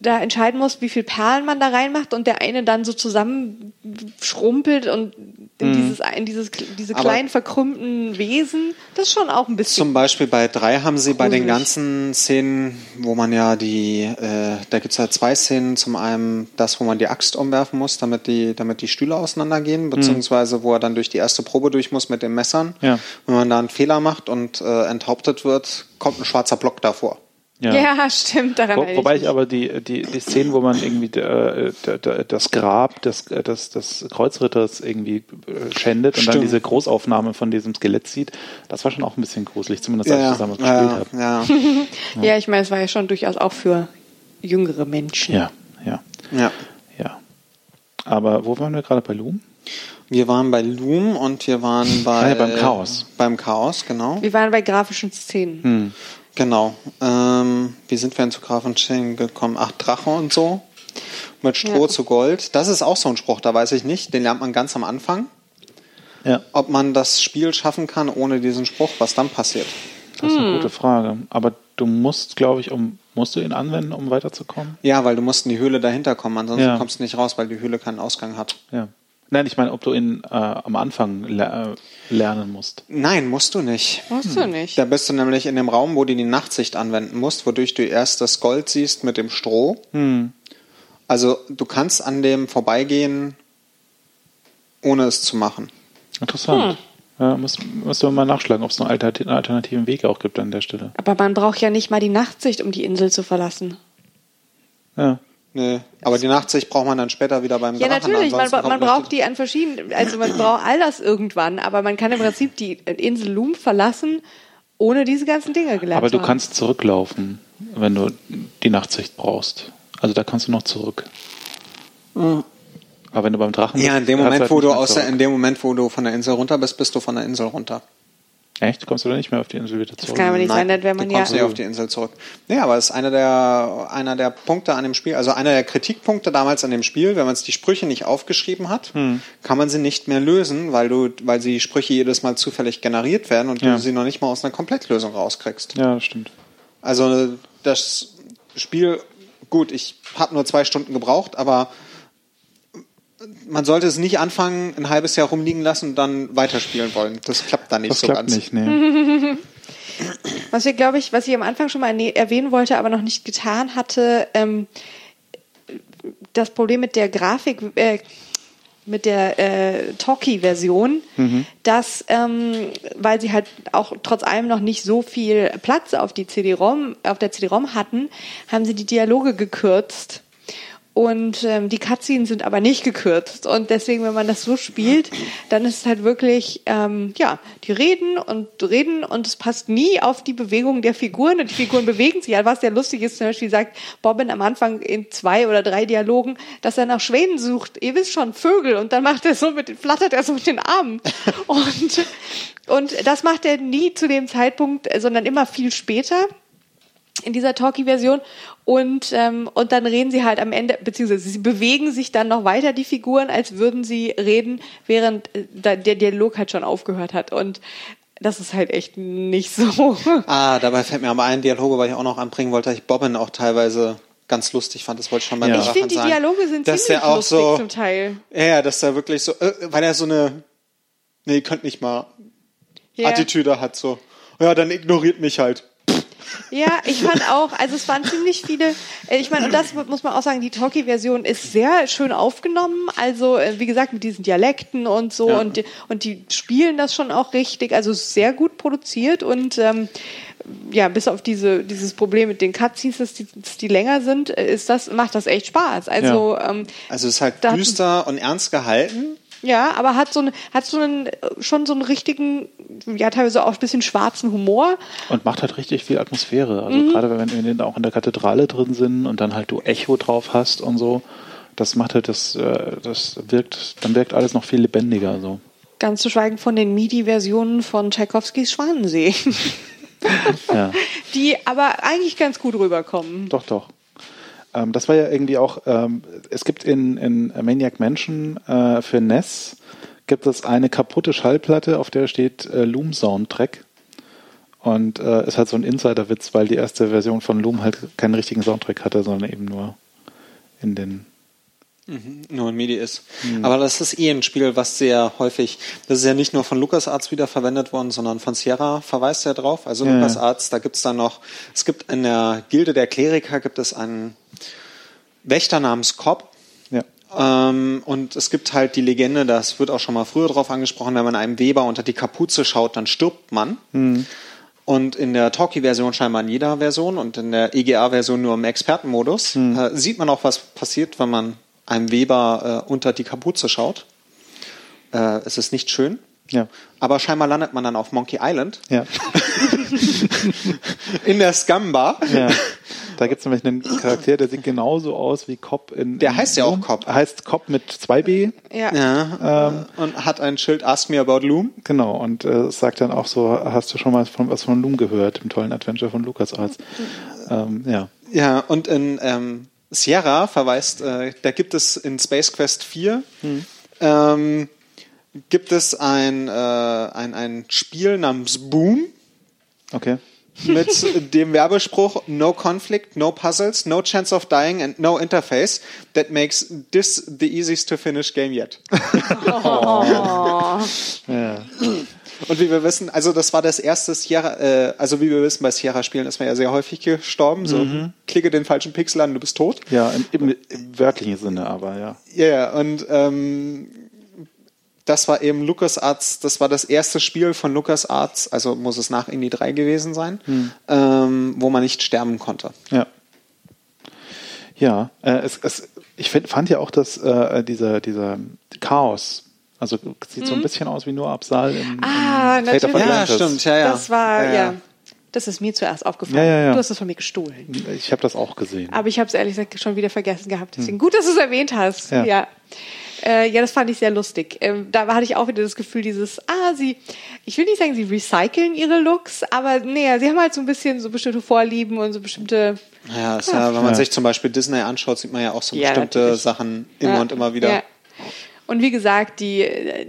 da entscheiden muss, wie viel Perlen man da reinmacht und der eine dann so zusammenschrumpelt und in dieses, in dieses, diese Aber- kleinen verkrümmten Wesen, das ist schon auch ein bisschen. Zum Beispiel bei drei haben sie bei den Gruselig. ganzen Szenen, wo man ja die, äh, da gibt es ja zwei Szenen. Zum einen das, wo man die Axt umwerfen muss, damit die, damit die Stühle auseinandergehen, beziehungsweise wo er dann durch die erste Probe durch muss mit den Messern. Ja. Wenn man da einen Fehler macht und äh, enthauptet wird, kommt ein schwarzer Block davor. Ja. stimmt, daran Wo, wobei ich ich aber die, die, die Szenen, wo man irgendwie äh, das Grab des, äh, des, des Kreuzritters irgendwie äh, schändet und dann Stimmt. diese Großaufnahme von diesem Skelett sieht, das war schon auch ein bisschen gruselig, zumindest als ich das damals ja, gespielt habe. ja, ja, ich meine, es war ja schon durchaus auch für jüngere Menschen. Ja, ja, ja. ja. Aber wo waren wir gerade bei Loom? Wir waren bei Loom und wir waren bei Ah ja, beim Chaos. Beim Chaos, genau. Wir waren bei grafischen Szenen. Hm. Genau. Ähm, wie sind wir denn zu Graf und Chain gekommen? Ach, Drache und so. Mit Stroh Ja. zu Gold. Das ist auch so ein Spruch, da weiß ich nicht. Den lernt man ganz am Anfang. Ja, Ob man das Spiel schaffen kann ohne diesen Spruch, was dann passiert. das ist eine Hm. gute Frage. Aber du musst, glaube ich, um musst du ihn anwenden, um weiterzukommen? Ja, weil du musst in die Höhle dahinter kommen, ansonsten Ja. kommst du nicht raus, weil die Höhle keinen Ausgang hat. Ja. Nein, ich meine, ob du ihn äh, am Anfang le äh, lernen musst. Nein, musst du nicht. Musst du nicht. Da bist du nämlich in dem Raum, wo du die Nachtsicht anwenden musst, wodurch du erst das Gold siehst mit dem Stroh. Also du kannst an dem vorbeigehen, ohne es zu machen. Interessant. Hm. Ja, muss, musst du mal nachschlagen, ob es einen alternativen Weg auch gibt an der Stelle. Aber man braucht ja nicht mal die Nachtsicht, um die Insel zu verlassen. Ja. Nee. Aber die Nachtsicht braucht man dann später wieder beim Ja, Drachen. natürlich. Man, man braucht die an verschiedenen, also man braucht all das irgendwann, aber man kann im Prinzip die Insel Loom verlassen, ohne diese ganzen Dinge gelernt Aber zu du haben. kannst zurücklaufen, wenn du die Nachtsicht brauchst. Also da kannst du noch zurück. Aber wenn du beim Drachen Ja, in dem Moment, halt wo du aus der, in dem Moment, wo du von der Insel runter bist, bist du von der Insel runter. Echt? Kommst du da nicht mehr auf die Insel wieder zurück? kann aber nicht sein, wäre man du kommst ja- nicht auf die Insel zurück. Nee, aber es ist einer der, einer der Punkte an dem Spiel, also einer der Kritikpunkte damals an dem Spiel, wenn man es die Sprüche nicht aufgeschrieben hat, Hm. kann man sie nicht mehr lösen, weil du, weil die Sprüche jedes Mal zufällig generiert werden und Ja. du sie noch nicht mal aus einer Komplettlösung rauskriegst. Ja, das stimmt. Also das Spiel, gut, ich habe nur zwei Stunden gebraucht, aber man sollte es nicht anfangen, ein halbes Jahr rumliegen lassen und dann weiterspielen wollen. Das klappt dann nicht Das so klappt ganz. nicht, nee. Was wir, glaube ich, was ich am Anfang schon mal erwähnen wollte, aber noch nicht getan hatte, ähm, das Problem mit der Grafik, äh, mit der äh, Talkie-Version, dass, ähm, weil sie halt auch trotz allem noch nicht so viel Platz auf die CD-ROM, auf der CD-ROM hatten, haben sie die Dialoge gekürzt. Und ähm, die Cutscenes sind aber nicht gekürzt. Und deswegen, wenn man das so spielt, dann ist es halt wirklich, ähm, ja, die reden und reden und es passt nie auf die Bewegung der Figuren. Und die Figuren bewegen sich. Ja, was sehr lustig ist, zum Beispiel sagt Bobbin am Anfang in zwei oder drei Dialogen, dass er nach Schwänen sucht. Ihr wisst schon, Vögel. Und dann macht er so mit, flattert er so mit den Armen. Und, und das macht er nie zu dem Zeitpunkt, sondern immer viel später in dieser Talkie-Version und ähm, und dann reden sie halt am Ende beziehungsweise sie bewegen sich dann noch weiter die Figuren, als würden sie reden, während äh, der Dialog halt schon aufgehört hat und das ist halt echt nicht so. Ah, dabei fällt mir aber ein Dialog, weil ich auch noch anbringen wollte, dass ich Bobbin auch teilweise ganz lustig fand. Das wollte ich schon beim Ja. Ich finde die. Dialoge sind dass ziemlich lustig so, zum Teil. Ja, ja, dass der wirklich so, äh, weil er so eine, nee, ihr könnt nicht mal, Ja. Attitüde hat, so. Ja, dann ignoriert mich halt. Ja, ich fand auch, also es waren ziemlich viele, äh, ich meine, und das muss man auch sagen, die Talkie-Version ist sehr schön aufgenommen, also äh, wie gesagt, mit diesen Dialekten und so Ja. und, die, und die spielen das schon auch richtig, also sehr gut produziert und ähm, ja, bis auf diese, dieses Problem mit den Cutscenes, dass die, dass die länger sind, äh, ist das, macht das echt Spaß. Also ähm, Also es ist halt düster und ernst gehalten. Ja, aber hat so, eine, hat so einen, äh, schon so einen richtigen, ja, teilweise auch ein bisschen schwarzen Humor. Und macht halt richtig viel Atmosphäre. Also Mhm. gerade wenn wir auch in der Kathedrale drin sind und dann halt du Echo drauf hast und so, das macht halt das, äh, das wirkt, dann wirkt alles noch viel lebendiger. So. Ganz zu schweigen von den MIDI-Versionen von Tchaikovskis Schwanensee. Ja. die aber eigentlich ganz gut rüberkommen. Doch, doch. Ähm, das war ja irgendwie auch, ähm, es gibt in, in Maniac Mansion äh, für NES gibt es eine kaputte Schallplatte, auf der steht äh, Loom Soundtrack. Und äh, ist halt so ein Insider-Witz, weil die erste Version von Loom halt keinen richtigen Soundtrack hatte, sondern eben nur in den. nur ein MIDI ist. Aber das ist eh ein Spiel, was sehr häufig, das ist ja nicht nur von LucasArts wieder verwendet worden, sondern von Sierra verweist ja drauf. Also Ja, ja. LucasArts, da gibt's dann noch, es gibt in der Gilde der Kleriker gibt es einen Wächter namens Cobb. Ja. Ähm, und es gibt halt die Legende, das wird auch schon mal früher drauf angesprochen, wenn man einem Weber unter die Kapuze schaut, dann stirbt man. Und in der Talkie-Version scheinbar in jeder Version und in der EGA-Version nur im Expertenmodus äh, sieht man auch, was passiert, wenn man einem Weber äh, unter die Kapuze schaut. Äh, es ist nicht schön. Ja. Aber scheinbar landet man dann auf Monkey Island Ja. in der Scum-Bar. ja. Da gibt es nämlich einen Charakter, der sieht genauso aus wie Cobb in. Der in heißt ja auch. Cobb. Heißt Cobb mit 2B. Ja. Ja, äh, und hat ein Schild Ask Me About Loom. Genau, und äh, sagt dann auch so, hast du schon mal von, was von Loom gehört, dem tollen Adventure von LucasArts. Ähm, ja. Ja, und in ähm, Sierra verweist, äh, da gibt es in Space Quest 4 ähm, gibt es ein, äh, ein, ein Spiel namens Boom Okay. Mit dem Werbespruch No conflict, no puzzles, no chance of dying and no interface that makes this the easiest to finish game yet. Ja. Und wie wir wissen, also das war das erste Sierra, äh, also wie wir wissen, bei Sierra-Spielen ist man ja sehr häufig gestorben. So, klicke den falschen Pixel an, du bist tot. Ja, im, im, im wörtlichen Sinne, aber ja. Ja, yeah, und ähm, das war eben LucasArts, das war das erste Spiel von LucasArts, also muss es nach Indie 3 gewesen sein, ähm, wo man nicht sterben konnte. Ja. Ja, äh, es, es, ich find, fand ja auch, dass äh, dieser, dieser Chaos, also sieht so ein bisschen aus wie nur Absal im, Ah, im Fate of natürlich. Ja, Atlantis. stimmt, ja, ja. Das war, Ja, ja, ja. Das ist mir zuerst aufgefallen. Ja, ja, ja. Du hast es von mir gestohlen. Ich habe das auch gesehen. Aber ich habe es ehrlich gesagt schon wieder vergessen gehabt. Deswegen gut, dass du es erwähnt hast. Ja. Ja. Äh, ja, das fand ich sehr lustig. Ähm, da hatte ich auch wieder das Gefühl, dieses, ah, sie, ich will nicht sagen, sie recyceln ihre Looks, aber nee, sie haben halt so ein bisschen so bestimmte Vorlieben und so bestimmte. Ja, ist ja, wenn man Ja. sich zum Beispiel Disney anschaut, sieht man ja auch so Ja, bestimmte natürlich. Sachen immer Ja, und immer wieder. Ja. Und wie gesagt, die äh,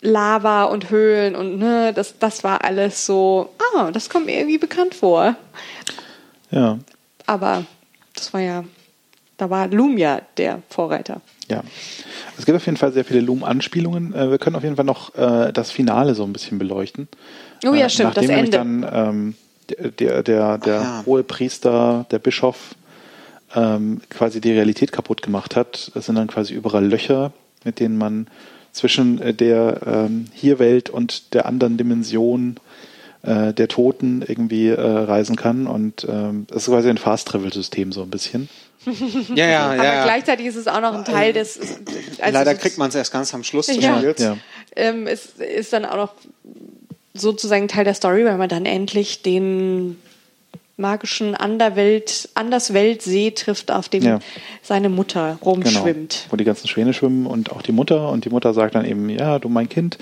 Lava und Höhlen und ne, das, das war alles so, ah, das kommt mir irgendwie bekannt vor. Ja, Aber das war ja, da war Lumia der Vorreiter. ja. Es gibt auf jeden Fall sehr viele Loom-Anspielungen. Äh, wir können auf jeden Fall noch äh, das Finale so ein bisschen beleuchten. Oh ja, Äh, stimmt, nachdem das nämlich Ende. dann ähm, der, der, der, ja. hohe Priester, der Bischof, ähm, quasi die Realität kaputt gemacht hat. Es sind dann quasi überall Löcher, mit denen man zwischen der ähm, Hier-Welt und der anderen Dimension äh, der Toten irgendwie äh, reisen kann. Und ähm, es ist quasi ein Fast-Travel-System so ein bisschen. Ja, ja, Aber ja. gleichzeitig ist es auch noch ein Teil des. Also Leider kriegt man es erst ganz am Schluss des Ja. Spiels. Ja. ähm, es ist dann auch noch sozusagen Teil der Story, weil man dann endlich den magischen Anderwelt, Andersweltsee trifft, auf dem Ja. seine Mutter rumschwimmt. Genau, wo die ganzen Schwäne schwimmen und auch die Mutter. Und die Mutter sagt dann eben, ja, du mein Kind,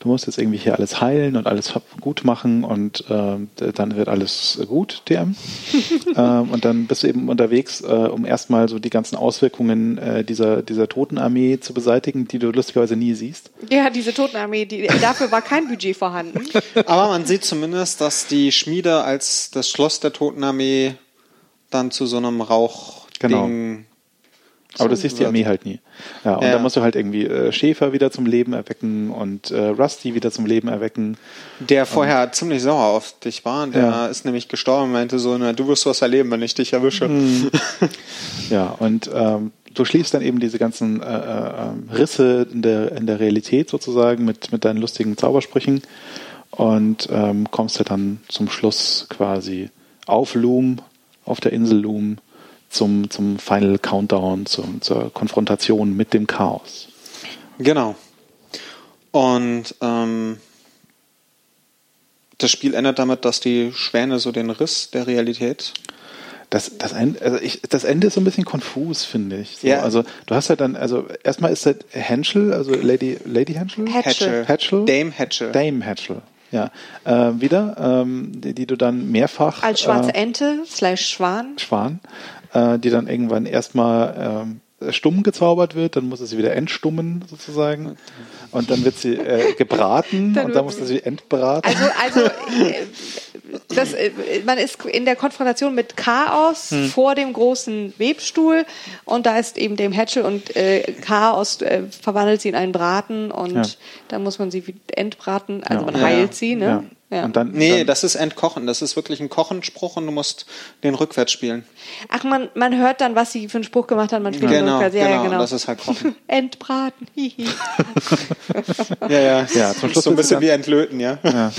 du musst jetzt irgendwie hier alles heilen und alles gut machen und ähm, dann wird alles gut, DM. ähm, und dann bist du eben unterwegs, äh, um erstmal so die ganzen Auswirkungen äh, dieser, dieser Totenarmee zu beseitigen, die du lustigerweise nie siehst. Ja, diese Totenarmee, die, dafür war kein Budget vorhanden. Aber man sieht zumindest, dass die Schmiede als das Schloss der Totenarmee dann zu so einem Rauchding Genau. Aber das siehst die Armee halt nie. Ja, und Ja. dann musst du halt irgendwie äh, Schäfer wieder zum Leben erwecken und äh, Rusty wieder zum Leben erwecken. Der vorher ziemlich sauer auf dich war. Der Ja. ist nämlich gestorben und meinte so, na, du wirst was erleben, wenn ich dich erwische. Ja, und ähm, du schließt dann eben diese ganzen äh, äh, Risse in der, in der Realität sozusagen mit, mit deinen lustigen Zaubersprüchen und ähm, kommst ja dann zum Schluss quasi auf Loom, auf der Insel Loom, zum, zum Final Countdown, zum, zur Konfrontation mit dem Chaos. Genau. Und ähm, das Spiel endet damit, dass die Schwäne so den Riss der Realität. Das, das, Ende, also ich, das Ende ist so ein bisschen konfus, finde ich. So, Ja. Also du hast ja dann, also erstmal ist das Henschel, also Lady, Lady Henschel? Hatchel. Hatchel? Dame Hatchel. Dame Hatchel, ja. Äh, wieder, ähm, die, die du dann mehrfach Als schwarze äh, Ente slash Schwan. Schwan, äh, die dann irgendwann erstmal ähm, stumm gezaubert wird, dann muss sie wieder entstummen sozusagen und dann wird sie äh, gebraten Dann und dann muss sie entbraten. Also, also äh, das, äh, man ist in der Konfrontation mit Chaos Hm. vor dem großen Webstuhl und da ist eben dem Hatchel und äh, Chaos äh, verwandelt sie in einen Braten und Ja. dann muss man sie entbraten, also Ja. man Ja. heilt sie, ne? Ja. Und dann, Nee, dann, das ist Entkochen. Das ist wirklich ein Kochenspruch und du musst den rückwärts spielen. Ach, man, man hört dann, was sie für einen Spruch gemacht hat, man spielt Genau, rückwärts. ja, genau, ja, genau. das ist halt Kochen. Entbraten, hihi. Ja, ja. Ja, zum Schluss so ein wird sie bisschen dann- wie Entlöten, ja. Ja.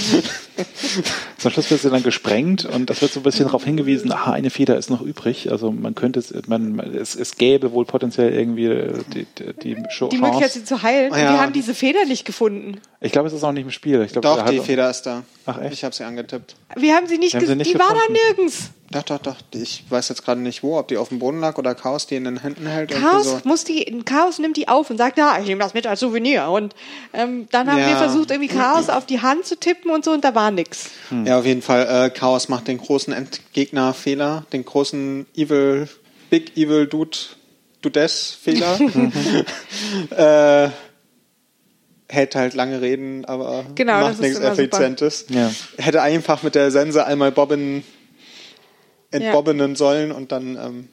Zum Schluss wird sie dann gesprengt und das wird so ein bisschen darauf hingewiesen, aha, eine Feder ist noch übrig. Also man könnte es, man, es, es gäbe wohl potenziell irgendwie äh, die, die, die Ch- Die Möglichkeit, sie Chance. zu heilen. Und Ja. wir haben diese Feder nicht gefunden. Ich glaube, es ist auch nicht im Spiel. Ich glaube, Doch, er hat- die Feder ist da. Ach, echt? Ich habe sie angetippt. Wir haben sie nicht, Wir haben sie ges- nicht die war da gefunden. nirgends. Doch, doch, doch. Ich weiß jetzt gerade nicht wo, ob die auf dem Boden lag oder Chaos die in den Händen hält. Chaos So. muss die, Chaos nimmt die auf und sagt, ja, ich nehme das mit als Souvenir. Und ähm, dann haben Ja. wir versucht, irgendwie Chaos auf die Hand zu tippen und so, und da war nix. Ja, auf jeden Fall. Äh, Chaos macht den großen Endgegner-Fehler, den großen Evil, Big Evil Dude, Dudes-Fehler. äh, hält halt lange Reden, aber Genau, das macht ist nichts. Effizientes. Ja. Hätte einfach mit der Sense einmal Bobbin entbobbenen sollen und dann ähm,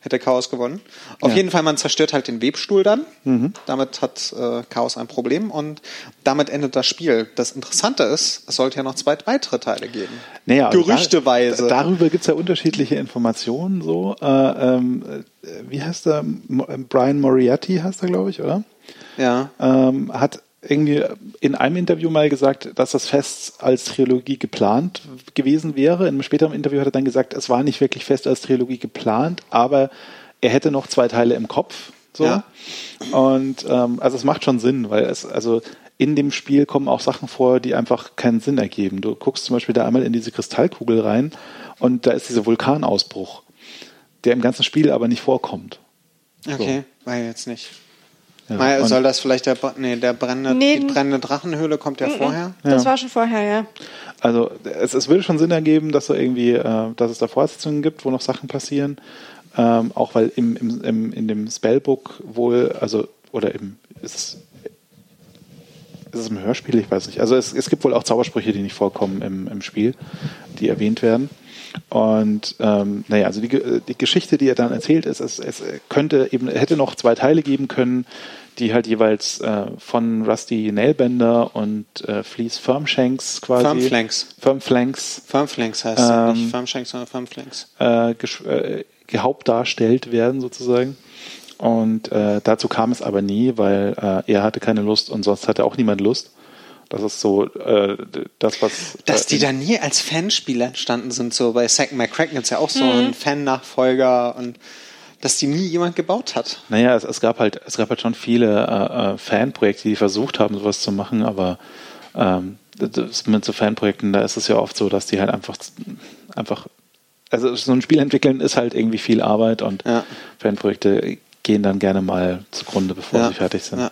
hätte Chaos gewonnen. Auf Ja. jeden Fall, man zerstört halt den Webstuhl dann. Mhm. Damit hat äh, Chaos ein Problem und damit endet das Spiel. Das Interessante ist, es sollte ja noch zwei weitere Teile geben. Naja, Gerüchteweise. Da, darüber gibt es ja unterschiedliche Informationen. So, äh, ähm, äh, wie heißt er? Äh, Brian Moriarty heißt er, glaube ich, oder? ja. Ähm, hat irgendwie in einem Interview mal gesagt, dass das fest als Trilogie geplant gewesen wäre. In einem späteren Interview hat er dann gesagt, es war nicht wirklich fest als Trilogie geplant, aber er hätte noch zwei Teile im Kopf. So. Ja. Und ähm, also es macht schon Sinn, weil es also in dem Spiel kommen auch Sachen vor, die einfach keinen Sinn ergeben. Du guckst zum Beispiel da einmal in diese Kristallkugel rein und da ist dieser Vulkanausbruch, der im ganzen Spiel aber nicht vorkommt. Okay, weil jetzt nicht. Ja. Soll das vielleicht der, nee, der brennende, Nee. die brennende Drachenhöhle kommt ja vorher? Das war schon vorher, ja. Also es, es würde schon Sinn ergeben, dass da irgendwie, äh, dass es da Fortsetzungen gibt, wo noch Sachen passieren. Ähm, auch weil im, im, im, in dem Spellbook wohl, also, oder im, ist es, ist es im Hörspiel? Ich weiß nicht. Also es, es gibt wohl auch Zaubersprüche, die nicht vorkommen im, im Spiel, die erwähnt werden. Und ähm, naja, also die, Ge- die Geschichte, die er dann erzählt, ist, es, es könnte eben, hätte noch zwei Teile geben können, die halt jeweils äh, von Rusty Nailbender und äh, Fleece Firmshanks quasi. Firmflanks. Firmflanks Firmflanks heißt Ähm, nicht Firmshanks, sondern Firmflanks. äh, äh, gehauptdarstellt werden sozusagen. Und äh, dazu kam es aber nie, weil äh, er hatte keine Lust und sonst hatte auch niemand Lust. Das ist so äh, das, was. Dass äh, die dann nie als Fanspiele entstanden sind, so bei Zack McCracken gibt es ja auch so Mhm. einen Fan-Nachfolger und dass die nie jemand gebaut hat. Naja, es, es gab halt, es gab halt schon viele äh, äh, Fanprojekte, die versucht haben, sowas zu machen, aber ähm, das, mit so Fanprojekten, da ist es ja oft so, dass die halt einfach, einfach, also so ein Spiel entwickeln ist halt irgendwie viel Arbeit und Ja. Fanprojekte gehen dann gerne mal zugrunde, bevor sie fertig sind. Ja.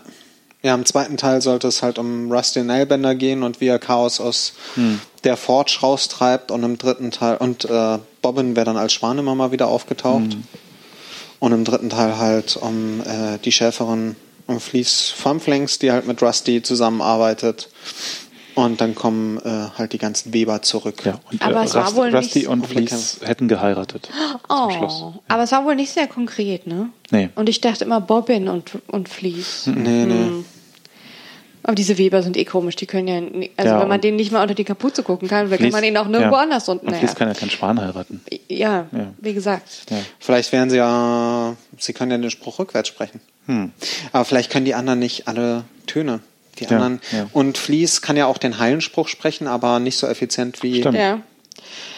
Ja, im zweiten Teil sollte es halt um Rusty Nailbender gehen und wie er Chaos aus Hm. der Forge raustreibt und im dritten Teil und äh, Bobbin wäre dann als Schwan immer mal wieder aufgetaucht. Hm. Und im dritten Teil halt um äh, die Schäferin um Fleece Farmflanks, die halt mit Rusty zusammenarbeitet. Und dann kommen äh, halt die ganzen Weber zurück. Ja, und Aber äh, es war Rust, wohl Rusty nicht- und Fleece hätten geheiratet. Zum Schluss. Oh, aber es war wohl nicht sehr konkret, ne? Nee. Und ich dachte immer Bobbin und, und Fleece. Nee, nee. Aber diese Weber sind eh komisch, die können ja, nie- also Ja, wenn man denen nicht mal unter die Kapuze gucken kann, dann kann man ihn auch nirgendwo ja. anders unten. Und Naja. kann ja keinen Schwan heiraten. Ja, Ja. wie gesagt. Ja. Vielleicht wären sie ja, sie können ja den Spruch rückwärts sprechen. Aber vielleicht können die anderen nicht alle Töne. Die Hm. Ja, anderen. ja. Und Fleece kann ja auch den Heilenspruch sprechen, aber nicht so effizient wie. Stimmt. Ja.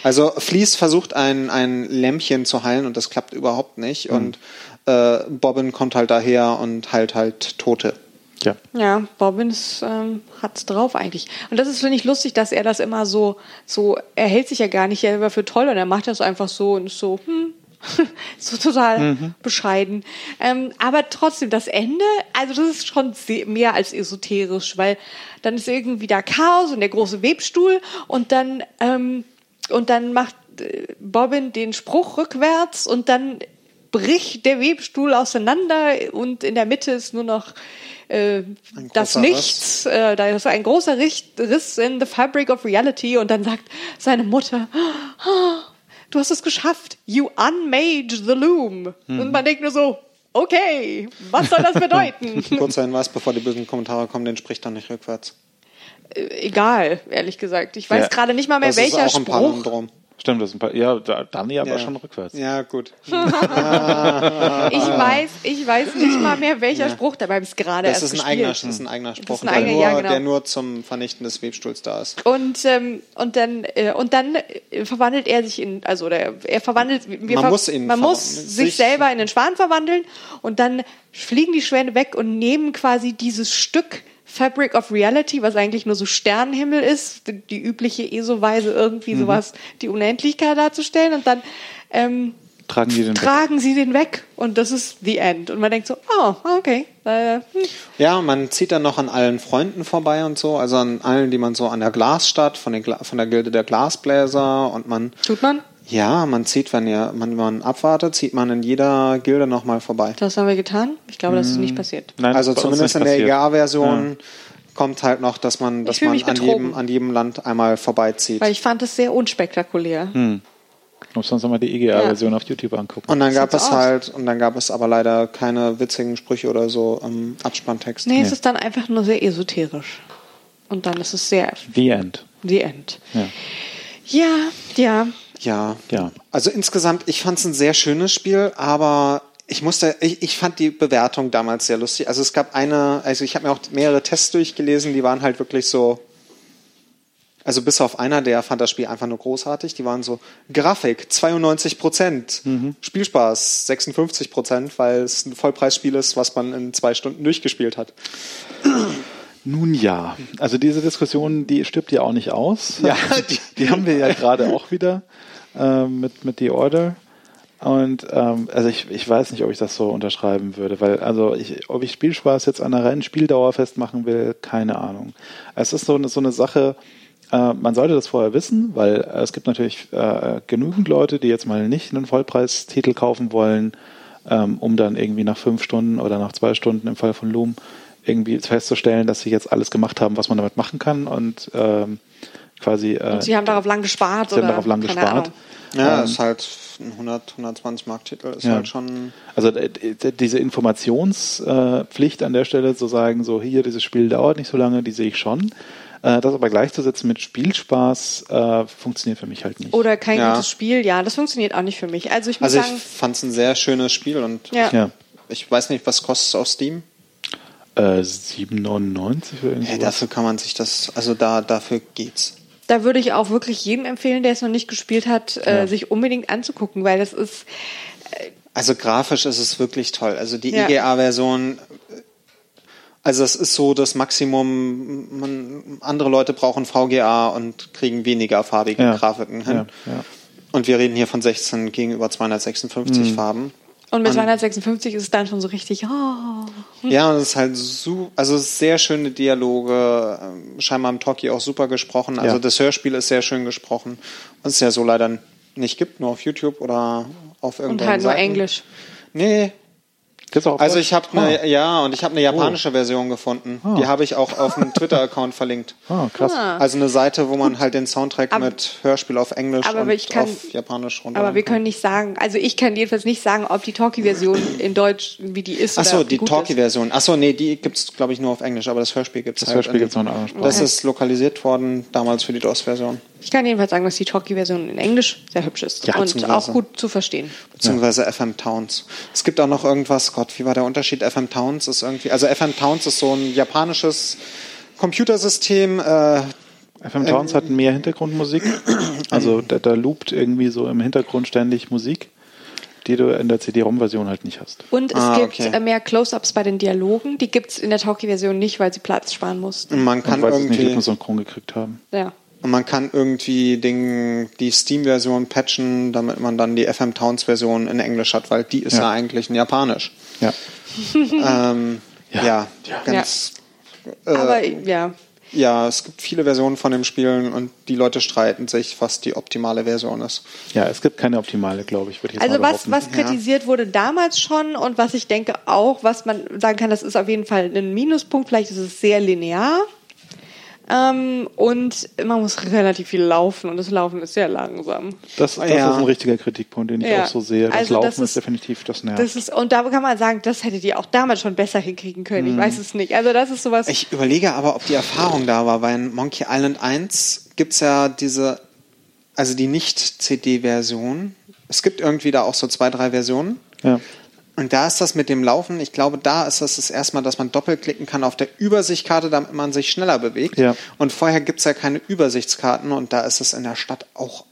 Also Fleece versucht ein, ein Lämpchen zu heilen und das klappt überhaupt nicht. Und äh, Bobbin kommt halt daher und heilt halt Tote. Ja. Ja, Bobbins ähm, hat's drauf eigentlich. Und das ist, finde ich, lustig, dass er das immer so, so, er hält sich ja gar nicht selber für toll und er macht das einfach so und ist so, hm, so total bescheiden. Ähm, aber trotzdem, das Ende, also das ist schon mehr als esoterisch, weil dann ist irgendwie da Chaos und der große Webstuhl und dann, ähm, und dann macht äh, Bobbin den Spruch rückwärts und dann bricht der Webstuhl auseinander und in der Mitte ist nur noch äh, das Nichts. Äh, da ist ein großer Riss, in the fabric of reality und dann sagt seine Mutter, "Ah, du hast es geschafft. You unmade the loom. Und man denkt nur so, okay, was soll das bedeuten? Kurzer Hinweis, bevor die bösen Kommentare kommen, den spricht dann nicht rückwärts. Äh, Egal, ehrlich gesagt. Ich weiß Ja. gerade nicht mal mehr, Das welcher ist auch ein Spruch. Palindrom. Stimmt, das ist ein paar. Ja, da- dann ja, aber schon rückwärts. Ja, gut. Ich weiß, ich weiß nicht mal mehr, welcher Spruch dabei ist gerade Das erst ist ein, eigener, das ist ein eigener Spruch, ein der, eigener, nur, ja, genau. der nur zum Vernichten des Webstuhls da ist. Und, ähm, und dann, äh, und dann äh, verwandelt er sich in, also oder er verwandelt, wir Man ver muss ihn man muss sich, sich- selber in den Schwan verwandeln und dann fliegen die Schwäne weg und nehmen quasi dieses Stück Fabric of Reality, was eigentlich nur so Sternenhimmel ist, die, die übliche ESO-Weise irgendwie sowas, die Unendlichkeit darzustellen. Und dann ähm, Tragen die den tragen sie den weg. Und das ist the end. Und man denkt so, oh, okay, äh, hm. Ja, man zieht dann noch an allen Freunden vorbei und so, also an allen, die man so an der Glasstadt, von, den von der Gilde der Glasbläser. Und man, tut man? Ja, man zieht, wenn ihr, man, wenn man abwartet, zieht man in jeder Gilde nochmal vorbei. Das haben wir getan. Ich glaube, das ist Hm. nicht passiert. Nein, also zumindest in der. EGA-Version kommt halt noch, dass man, dass man an jedem, an jedem Land einmal vorbeizieht. Weil ich fand es sehr unspektakulär. Hm. Muss uns nochmal die EGA-Version auf YouTube angucken. Und dann gab Sieht so es aus. halt, und dann gab es aber leider keine witzigen Sprüche oder so im Abspanntext. Nee, es ist dann einfach nur sehr esoterisch. Und dann ist es sehr The End. the end. Ja. Ja, ja. Ja. Ja. Also insgesamt, ich fand es ein sehr schönes Spiel, aber ich musste, ich, ich fand die Bewertung damals sehr lustig. Also es gab eine, also ich habe mir auch mehrere Tests durchgelesen, die waren halt wirklich so. Also bis auf einer, der fand das Spiel einfach nur großartig. Die waren so Grafik 92 Prozent, Spielspaß 56 Prozent, weil es ein Vollpreisspiel ist, was man in zwei Stunden durchgespielt hat. Nun ja, also diese Diskussion, die stirbt ja auch nicht aus. Ja, die, die- haben wir ja gerade auch wieder ähm, mit, mit The Order. Und ähm, also ich, ich weiß nicht, ob ich das so unterschreiben würde, weil also ich, ob ich Spielspaß jetzt an einer reinen Spieldauer festmachen will, keine Ahnung. Es ist so eine, so eine Sache, äh, man sollte das vorher wissen, weil äh, es gibt natürlich äh, genügend Leute, die jetzt mal nicht einen Vollpreistitel kaufen wollen, ähm, um dann irgendwie nach fünf Stunden oder nach zwei Stunden im Fall von Loom irgendwie festzustellen, dass sie jetzt alles gemacht haben, was man damit machen kann und ähm, quasi äh, Und sie haben darauf lang gespart sie haben oder darauf lang keine gespart. Ahnung. Ja, ist halt ein 100, 120 Mark Titel, ist Ja. halt schon. Also äh, diese Informationspflicht an der Stelle zu sagen, so hier, dieses Spiel dauert nicht so lange, die sehe ich schon. Äh, Das aber gleichzusetzen mit Spielspaß äh, funktioniert für mich halt nicht. Oder kein Ja. gutes Spiel, ja, das funktioniert auch nicht für mich. Also ich muss Also ich sagen, fand es ein sehr schönes Spiel und ja. Ja. ich weiß nicht, was kostet es auf Steam? Äh, 7,99 oder irgendwie Hey, dafür kann man sich das, also da, dafür geht's. Da würde ich auch wirklich jedem empfehlen, der es noch nicht gespielt hat, äh, Ja. sich unbedingt anzugucken, weil das ist, Also grafisch ist es wirklich toll. Also die Ja. EGA-Version, also es ist so das Maximum, man, andere Leute brauchen VGA und kriegen weniger farbige Ja. Grafiken hin. Ja, ja. Und wir reden hier von 16 gegenüber 256 Mhm. Farben. Und mit Und- 256 ist es dann schon so richtig, oh. Ja, und es ist halt so, also sehr schöne Dialoge, ähm, scheinbar im Talkie auch super gesprochen. Also Ja. das Hörspiel ist sehr schön gesprochen, was es ja so leider nicht gibt, nur auf YouTube oder auf Und irgendwelchen halt nur Seiten. Englisch. Nee, Gibt's auch auf Also Deutsch? ich habe eine, ja, und ich habe eine japanische Version gefunden. Ah. Die habe ich auch auf dem Twitter-Account verlinkt. Ah, krass. Also eine Seite, wo man halt den Soundtrack Aber- mit Hörspiel auf Englisch aber und ich kann- auf Japanisch runter. Aber wir können nicht sagen, also ich kann jedenfalls nicht sagen, ob die Talkie-Version in Deutsch, wie die ist. Achso, die. Talkie-Version. Achso, nee, die gibt's glaube ich, nur auf Englisch, aber das Hörspiel gibt's Das halt. Hörspiel in- gibt's noch in anderen Sprache. Das ist lokalisiert worden, damals für die DOS-Version. Ich kann jedenfalls sagen, dass die Talkie-Version in Englisch sehr hübsch ist Ja, und auch gut zu verstehen. Beziehungsweise FM Towns. Es gibt auch noch irgendwas, Gott, wie war der Unterschied? FM Towns ist irgendwie, also FM Towns ist so ein japanisches Computersystem, äh, FM Towns hat mehr Hintergrundmusik. Also da, da loopt irgendwie so im Hintergrund ständig Musik, die du in der CD-ROM-Version halt nicht hast. Und es Ah, gibt okay. äh, mehr Close-Ups bei den Dialogen. Die gibt es in der Talkie-Version nicht, weil sie Platz sparen mussten. man Und kann weil sie es nicht irgendwie, rhythmusynchron gekriegt haben. Ja. und man kann irgendwie den, die Steam-Version patchen, damit man dann die FM Towns-Version in Englisch hat, weil die ist ja, Ja. eigentlich in Japanisch. Ja. Ähm, Ja. ja, ganz, Aber ja, ja, es gibt viele Versionen von dem Spielen und die Leute streiten sich, was die optimale Version ist. ja, es gibt keine optimale, glaube ich, würde ich jetzt Also mal was, was kritisiert wurde damals schon und was ich denke auch, was man sagen kann, das ist auf jeden Fall ein Minuspunkt, vielleicht ist es sehr linear. Ähm, und man muss relativ viel laufen und das Laufen ist sehr langsam. Das, das Ja. ist ein richtiger Kritikpunkt, den ich Ja. auch so sehe. Das Also Laufen das ist, ist- definitiv das nervt. Das ist, und da kann man sagen, das hättet ihr auch damals schon besser hinkriegen können. Ich weiß es nicht. Also das ist sowas. Ich überlege aber, ob die Erfahrung da war, weil in Monkey Island 1 gibt's ja diese, also die Nicht-CD-Version. Es gibt irgendwie da auch so zwei, drei Versionen. ja. Und da ist das mit dem Laufen, ich glaube, da ist das das erste Mal, dass man doppelklicken kann auf der Übersichtskarte, damit man sich schneller bewegt. Ja. Und vorher gibt's ja keine Übersichtskarten und da ist es in der Stadt auch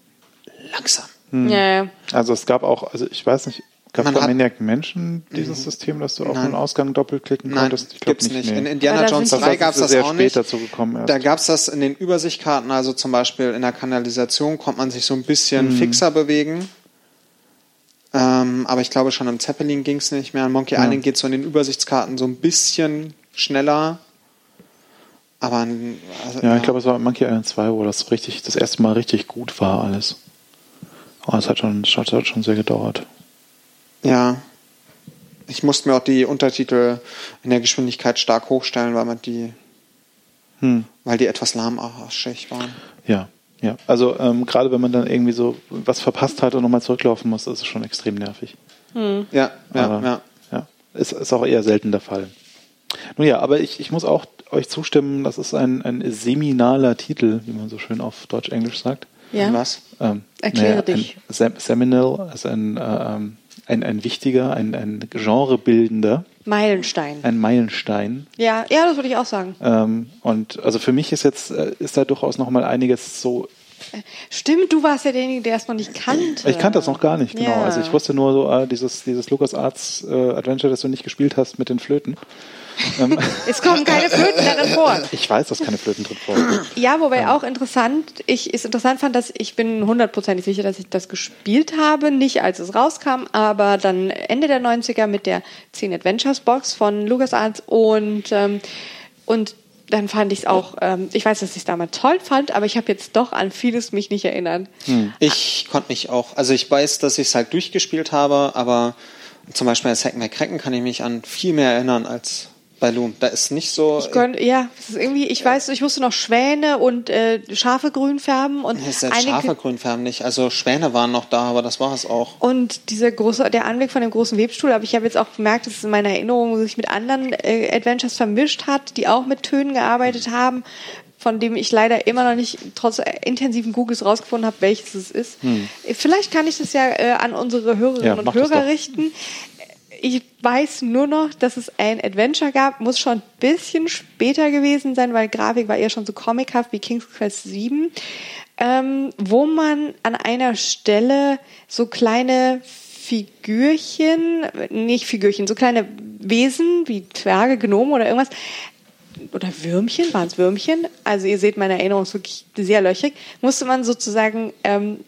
langsam. ja, ja. Also es gab auch, also ich weiß nicht, gab es bei Mhm. Maniac Menschen dieses System, dass du auf Nein. einen Ausgang doppelklicken Nein, konntest? Ich glaub gibt's nicht. nee. In Indiana Jones sind die- 3 Das gab's ist das sehr auch spät nicht. dazu gekommen erst. Da gab's das in den Übersichtskarten, also zum Beispiel in der Kanalisation konnte man sich so ein bisschen Mhm. fixer bewegen. Ähm, aber ich glaube, schon im Zeppelin ging's nicht mehr. In Monkey Ja. Island geht so in den Übersichtskarten so ein bisschen schneller. Aber also, Ja, ich glaube, es war Monkey Island 2, wo das richtig, das erste Mal richtig gut war alles. Aber es hat schon, es hat schon sehr gedauert. Ja. Ich musste mir auch die Untertitel in der Geschwindigkeit stark hochstellen, weil man die, Hm. weil die etwas lahmarschig waren. Ja, ja. Also ähm, gerade wenn man dann irgendwie so was verpasst hat und nochmal zurücklaufen muss, ist es schon extrem nervig. Ja, ja, aber, ja. ja. Ist, ist auch eher selten der Fall. Nun ja, aber ich, ich muss auch euch zustimmen, das ist ein, ein seminaler Titel, wie man so schön auf Deutsch-Englisch sagt. ja. Was? Ähm, Erkläre naja, dich. Ein Sem Seminal ist ein, äh, ähm, ein, ein wichtiger, ein, ein genrebildender, Meilenstein. ein Meilenstein. Ja, ja, das würde ich auch sagen. Ähm, und also für mich ist jetzt, äh, ist da durchaus noch mal einiges so Stimmt, du warst ja derjenige, der es noch nicht kannte. Ich kannte das noch gar nicht, genau. Ja. Also ich wusste nur so, äh, dieses, dieses LucasArts äh, Adventure, das du nicht gespielt hast mit den Flöten. Ähm, Es kommen keine Flöten darin vor. ich weiß, dass keine Flöten drin vorkommen. Ja, wobei auch interessant, ich es interessant fand, dass ich bin hundertprozentig sicher, dass ich das gespielt habe, nicht als es rauskam, aber dann Ende der 90er mit der 10 Adventures Box von LucasArts und ähm, und dann fand ich es auch, ähm, ich weiß, dass ich es damals toll fand, aber ich habe jetzt doch an vieles mich nicht erinnert. Ich konnte mich auch, also ich weiß, dass ich es halt durchgespielt habe, aber zum Beispiel als Hack McCracken kann ich mich an viel mehr erinnern als bei Loom. Da ist nicht so. Ich konnte, ja, es ist irgendwie, ich weiß, ich wusste noch Schwäne und äh, Schafe grün färben und Nee, selbst einige- scharfe Grünfärben nicht. Also Schwäne waren noch da, aber das war es auch. Und dieser große, der Anblick von dem großen Webstuhl, aber ich habe jetzt auch gemerkt, dass es in meiner Erinnerung sich mit anderen äh, Adventures vermischt hat, die auch mit Tönen gearbeitet haben, von dem ich leider immer noch nicht trotz äh, intensiven Googles rausgefunden habe, welches es ist. Äh, Vielleicht kann ich das ja äh, an unsere Hörerinnen Ja, und Hörer richten. Ich weiß nur noch, dass es ein Adventure gab, muss schon ein bisschen später gewesen sein, weil Grafik war eher schon so comichaft wie King's Quest 7, ähm, wo man an einer Stelle so kleine Figürchen, nicht Figürchen, so kleine Wesen wie Zwerge, Gnome oder irgendwas, oder Würmchen, waren es Würmchen? Also ihr seht, meine Erinnerung ist wirklich sehr löchrig. Musste man sozusagen ähm,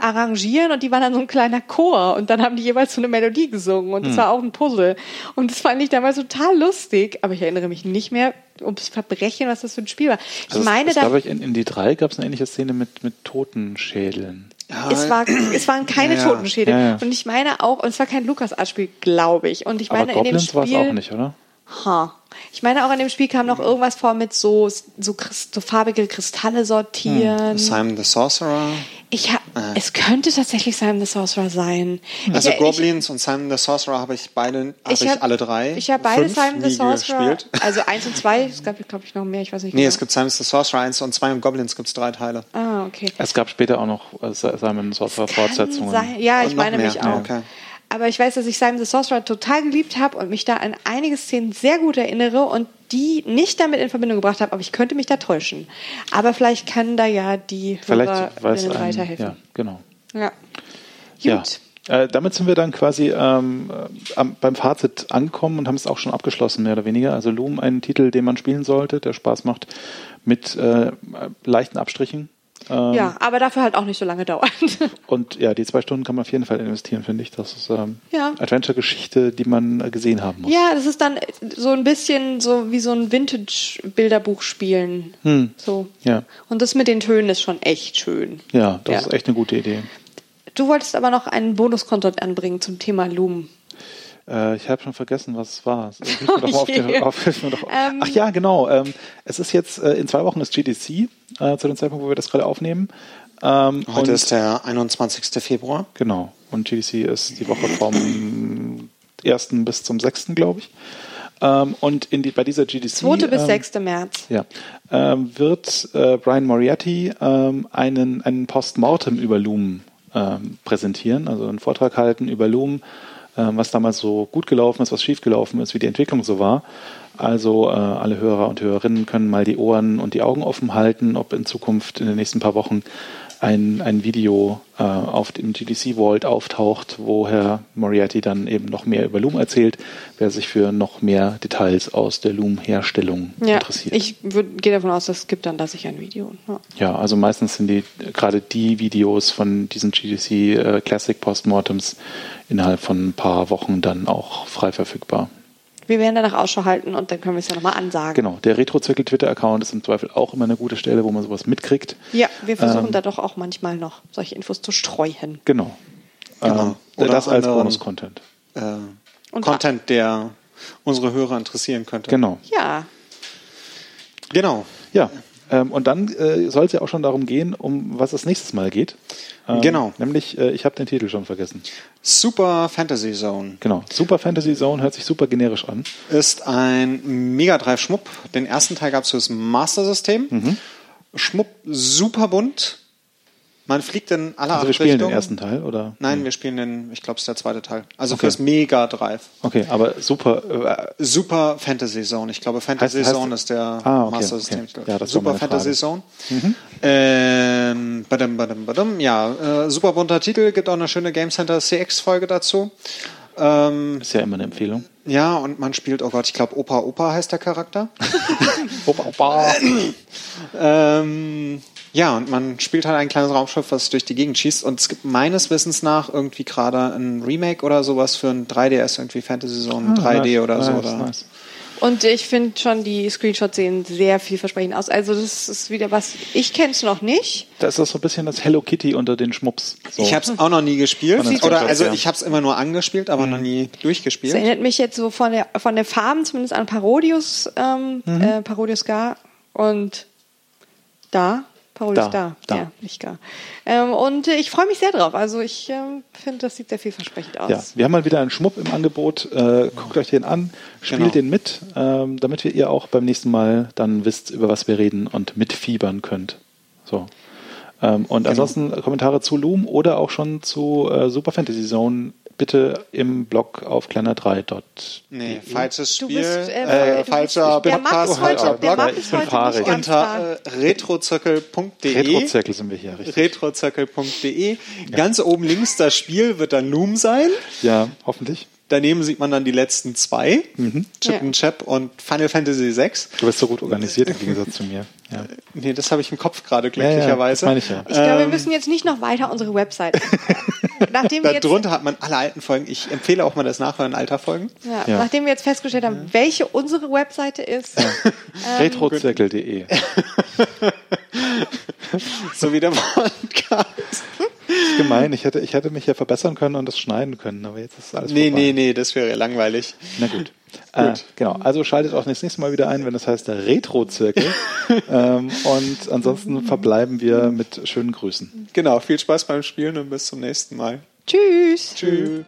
arrangieren und die waren dann so ein kleiner Chor und dann haben die jeweils so eine Melodie gesungen und das war auch ein Puzzle. Und das fand ich damals total lustig, aber ich erinnere mich nicht mehr ums Verbrechen, was das für ein Spiel war. Ich Also meine, da, glaube ich, in, in die 3 gab es eine ähnliche Szene mit, mit Totenschädeln. es, war, es waren keine Ja. Totenschädel. Ja, ja. Und ich meine auch, und es war kein LucasArts-Spiel, glaube ich. Und ich Aber meine, in dem Goblins war es Spiel. auch nicht, oder? Ha. Ich meine, auch in dem Spiel kam noch irgendwas vor mit so, so, Christ- so farbige Kristalle sortieren. Simon the Sorcerer. Ich Es könnte tatsächlich Simon the Sorcerer sein. Also ich, Goblins und Simon the Sorcerer habe ich beide, habe ich, hab- alle drei. Ich habe beide Fünf Simon the Sorcerer. gespielt. Also eins und zwei. Es gab, glaube ich, noch mehr. Ich weiß nicht Nee, genau. es gibt Simon the Sorcerer 1 und 2 und Goblins gibt es drei Teile. Ah, okay. Es gab später auch noch äh, Simon Sorcerer Kann Fortsetzungen. sein. Ja, ich meine mehr. mich Ja, auch. okay. Aber ich weiß, dass ich Simon the Sorcerer total geliebt habe und mich da an einige Szenen sehr gut erinnere und die nicht damit in Verbindung gebracht habe, aber ich könnte mich da täuschen. Aber vielleicht kann da ja die Vielleicht Hörerinnen ein, weiterhelfen. ja, genau. Ja. Ja. Gut. Äh, damit sind wir dann quasi ähm, äh, am, beim Fazit angekommen und haben es auch schon abgeschlossen, mehr oder weniger. Also Loom, ein Titel, den man spielen sollte, der Spaß macht, mit äh, leichten Abstrichen. Ähm, Ja, aber dafür halt auch nicht so lange dauern. Und ja, die zwei Stunden kann man auf jeden Fall investieren, finde ich. Das ist ähm, Ja. Adventure-Geschichte, die man äh, gesehen haben muss. ja, das ist dann so ein bisschen so wie so ein Vintage-Bilderbuch spielen. Hm. So. Ja. Und das mit den Tönen ist schon echt schön. Ja, das Ja. ist echt eine gute Idee. Du wolltest aber noch einen Bonus-Content anbringen zum Thema Loom. Äh, ich habe schon vergessen, was es war. Mir doch auf auf, doch. Ähm. Ach ja, genau. Ähm, es ist jetzt äh, in zwei Wochen das GDC, äh, zu dem Zeitpunkt, wo wir das gerade aufnehmen. Ähm, Heute und- ist der 21. Februar. Genau. Und GDC ist die Woche vom 1. bis zum 6., glaube ich. Ähm, und in die, bei dieser GDC 2. bis ähm, 6. März. ja, ähm, wird äh, Brian Moriarty ähm, einen, einen Postmortem über Loom ähm, präsentieren, also einen Vortrag halten über Loom, was damals so gut gelaufen ist, was schief gelaufen ist, wie die Entwicklung so war. Also äh, alle Hörer und Hörerinnen können mal die Ohren und die Augen offen halten, ob in Zukunft in den nächsten paar Wochen ein, ein Video äh, auf dem GDC Vault auftaucht, wo Herr Moriarty dann eben noch mehr über Loom erzählt, wer sich für noch mehr Details aus der Loom-Herstellung Ja, interessiert. ich würd- gehe davon aus, es gibt dann da sicher ein Video. Ja. Ja, also meistens sind die gerade die Videos von diesen GDC äh, Classic Postmortems innerhalb von ein paar Wochen dann auch frei verfügbar. Wir werden danach Ausschau halten und dann können wir es ja nochmal ansagen. Genau, der Retrozirkel Twitter-Account ist im Zweifel auch immer eine gute Stelle, wo man sowas mitkriegt. Ja, wir versuchen Ähm. da doch auch manchmal noch solche Infos zu streuen. Genau. Genau. Ähm, Oder das als Bonus-Content. Äh, Und- Content, der unsere Hörer interessieren könnte. Genau. Ja, Genau. Ja, ähm, und dann äh, soll es ja auch schon darum gehen, um was es nächstes Mal geht. Ähm, Genau. Nämlich, äh, ich habe den Titel schon vergessen. Super Fantasy Zone Genau. Super Fantasy Zone hört sich super generisch an. ist ein Mega Drive Schmupp. Den ersten Teil gab es fürs Master System. Mhm. Schmupp super bunt. Man fliegt in alle Also wir spielen den Richtungen. ersten Teil, oder? Nein, wir spielen den, ich glaube, es ist der zweite Teil. Also Okay. fürs Mega Drive. Okay, aber super. Äh, Super Fantasy Zone. Ich glaube, Fantasy Heißt- heißt- Zone ist der Ah, okay, Master okay. System. Ja, das war Super Fantasy Frage. Zone. Ähm, badum, badum, badum. Ja, äh, super bunter Titel. Gibt auch eine schöne Game Center CX-Folge dazu. Ähm, ist ja immer eine Empfehlung. ja, und man spielt, oh Gott, ich glaube, Opa Opa heißt der Charakter. Opa, Opa. Ähm, ja, und man spielt halt ein kleines Raumschiff, was durch die Gegend schießt. Und es gibt meines Wissens nach irgendwie gerade ein Remake oder sowas für ein 3DS, irgendwie Fantasy Zone 3D Ah, oder so. nice, Oder. nice. und ich finde schon, die Screenshots sehen sehr vielversprechend aus. Also das ist wieder was, ich kenne es noch nicht. Da ist das so ein bisschen das Hello Kitty unter den Schmups. So. Ich habe es auch noch nie gespielt. Den Oder also ich habe es immer nur angespielt, aber noch nie Das durchgespielt. erinnert mich jetzt so von der, von der Farben zumindest an Parodius, ähm, Mhm. äh, Parodius Gar und da. Parodius Da, da, da. ja, nicht Gar. Ähm, und äh, ich freue mich sehr drauf. Also ich ähm, finde, das sieht sehr vielversprechend aus. Ja, wir haben mal wieder einen Schmupp im Angebot. Äh, guckt euch den an, spielt Genau. den mit, ähm, damit wir ihr auch beim nächsten Mal dann wisst, über was wir reden und mitfiebern könnt. So. Ähm, und Genau. ansonsten Kommentare zu Loom oder auch schon zu äh, Super Fantasy Zone bitte im Blog auf kleiner3. Nee, falsches Du Spiel. bist, äh, äh, falscher Podcast, falscher der Blog. Ich bin fahrig. Unter äh, retrozirkel.de Retrozirkel sind wir hier, richtig. retrozirkel.de. Ganz oben links das Spiel wird dann Loom sein. Ja, hoffentlich. Daneben sieht man dann die letzten zwei. Mhm. Chip Ja. and Chap und Final Fantasy VI. Du bist so gut organisiert im Gegensatz zu mir. Ja. Nee, das habe ich im Kopf gerade Ja, ja, glücklicherweise. das meine ich ja. Ich glaube, wir Ähm, müssen jetzt nicht noch weiter unsere Website. nachdem wir jetzt, Darunter hat man alle alten Folgen. Ich empfehle auch mal das Nachhören alter Folgen. ja, Ja. nachdem wir jetzt festgestellt haben, welche unsere Webseite ist, Retrozirkel.de. So wie der Podcast. Ist gemein. Ich hätte, ich hätte mich ja verbessern können und das schneiden können, aber jetzt ist alles Nee, vorbei. nee, nee, das wäre langweilig. Na gut. Äh, genau, also schaltet auch das nächste Mal wieder ein, wenn das heißt der Retro-Zirkel. ähm, und ansonsten verbleiben wir mit schönen Grüßen. Genau, viel Spaß beim Spielen und bis zum nächsten Mal. Tschüss. Tschüss.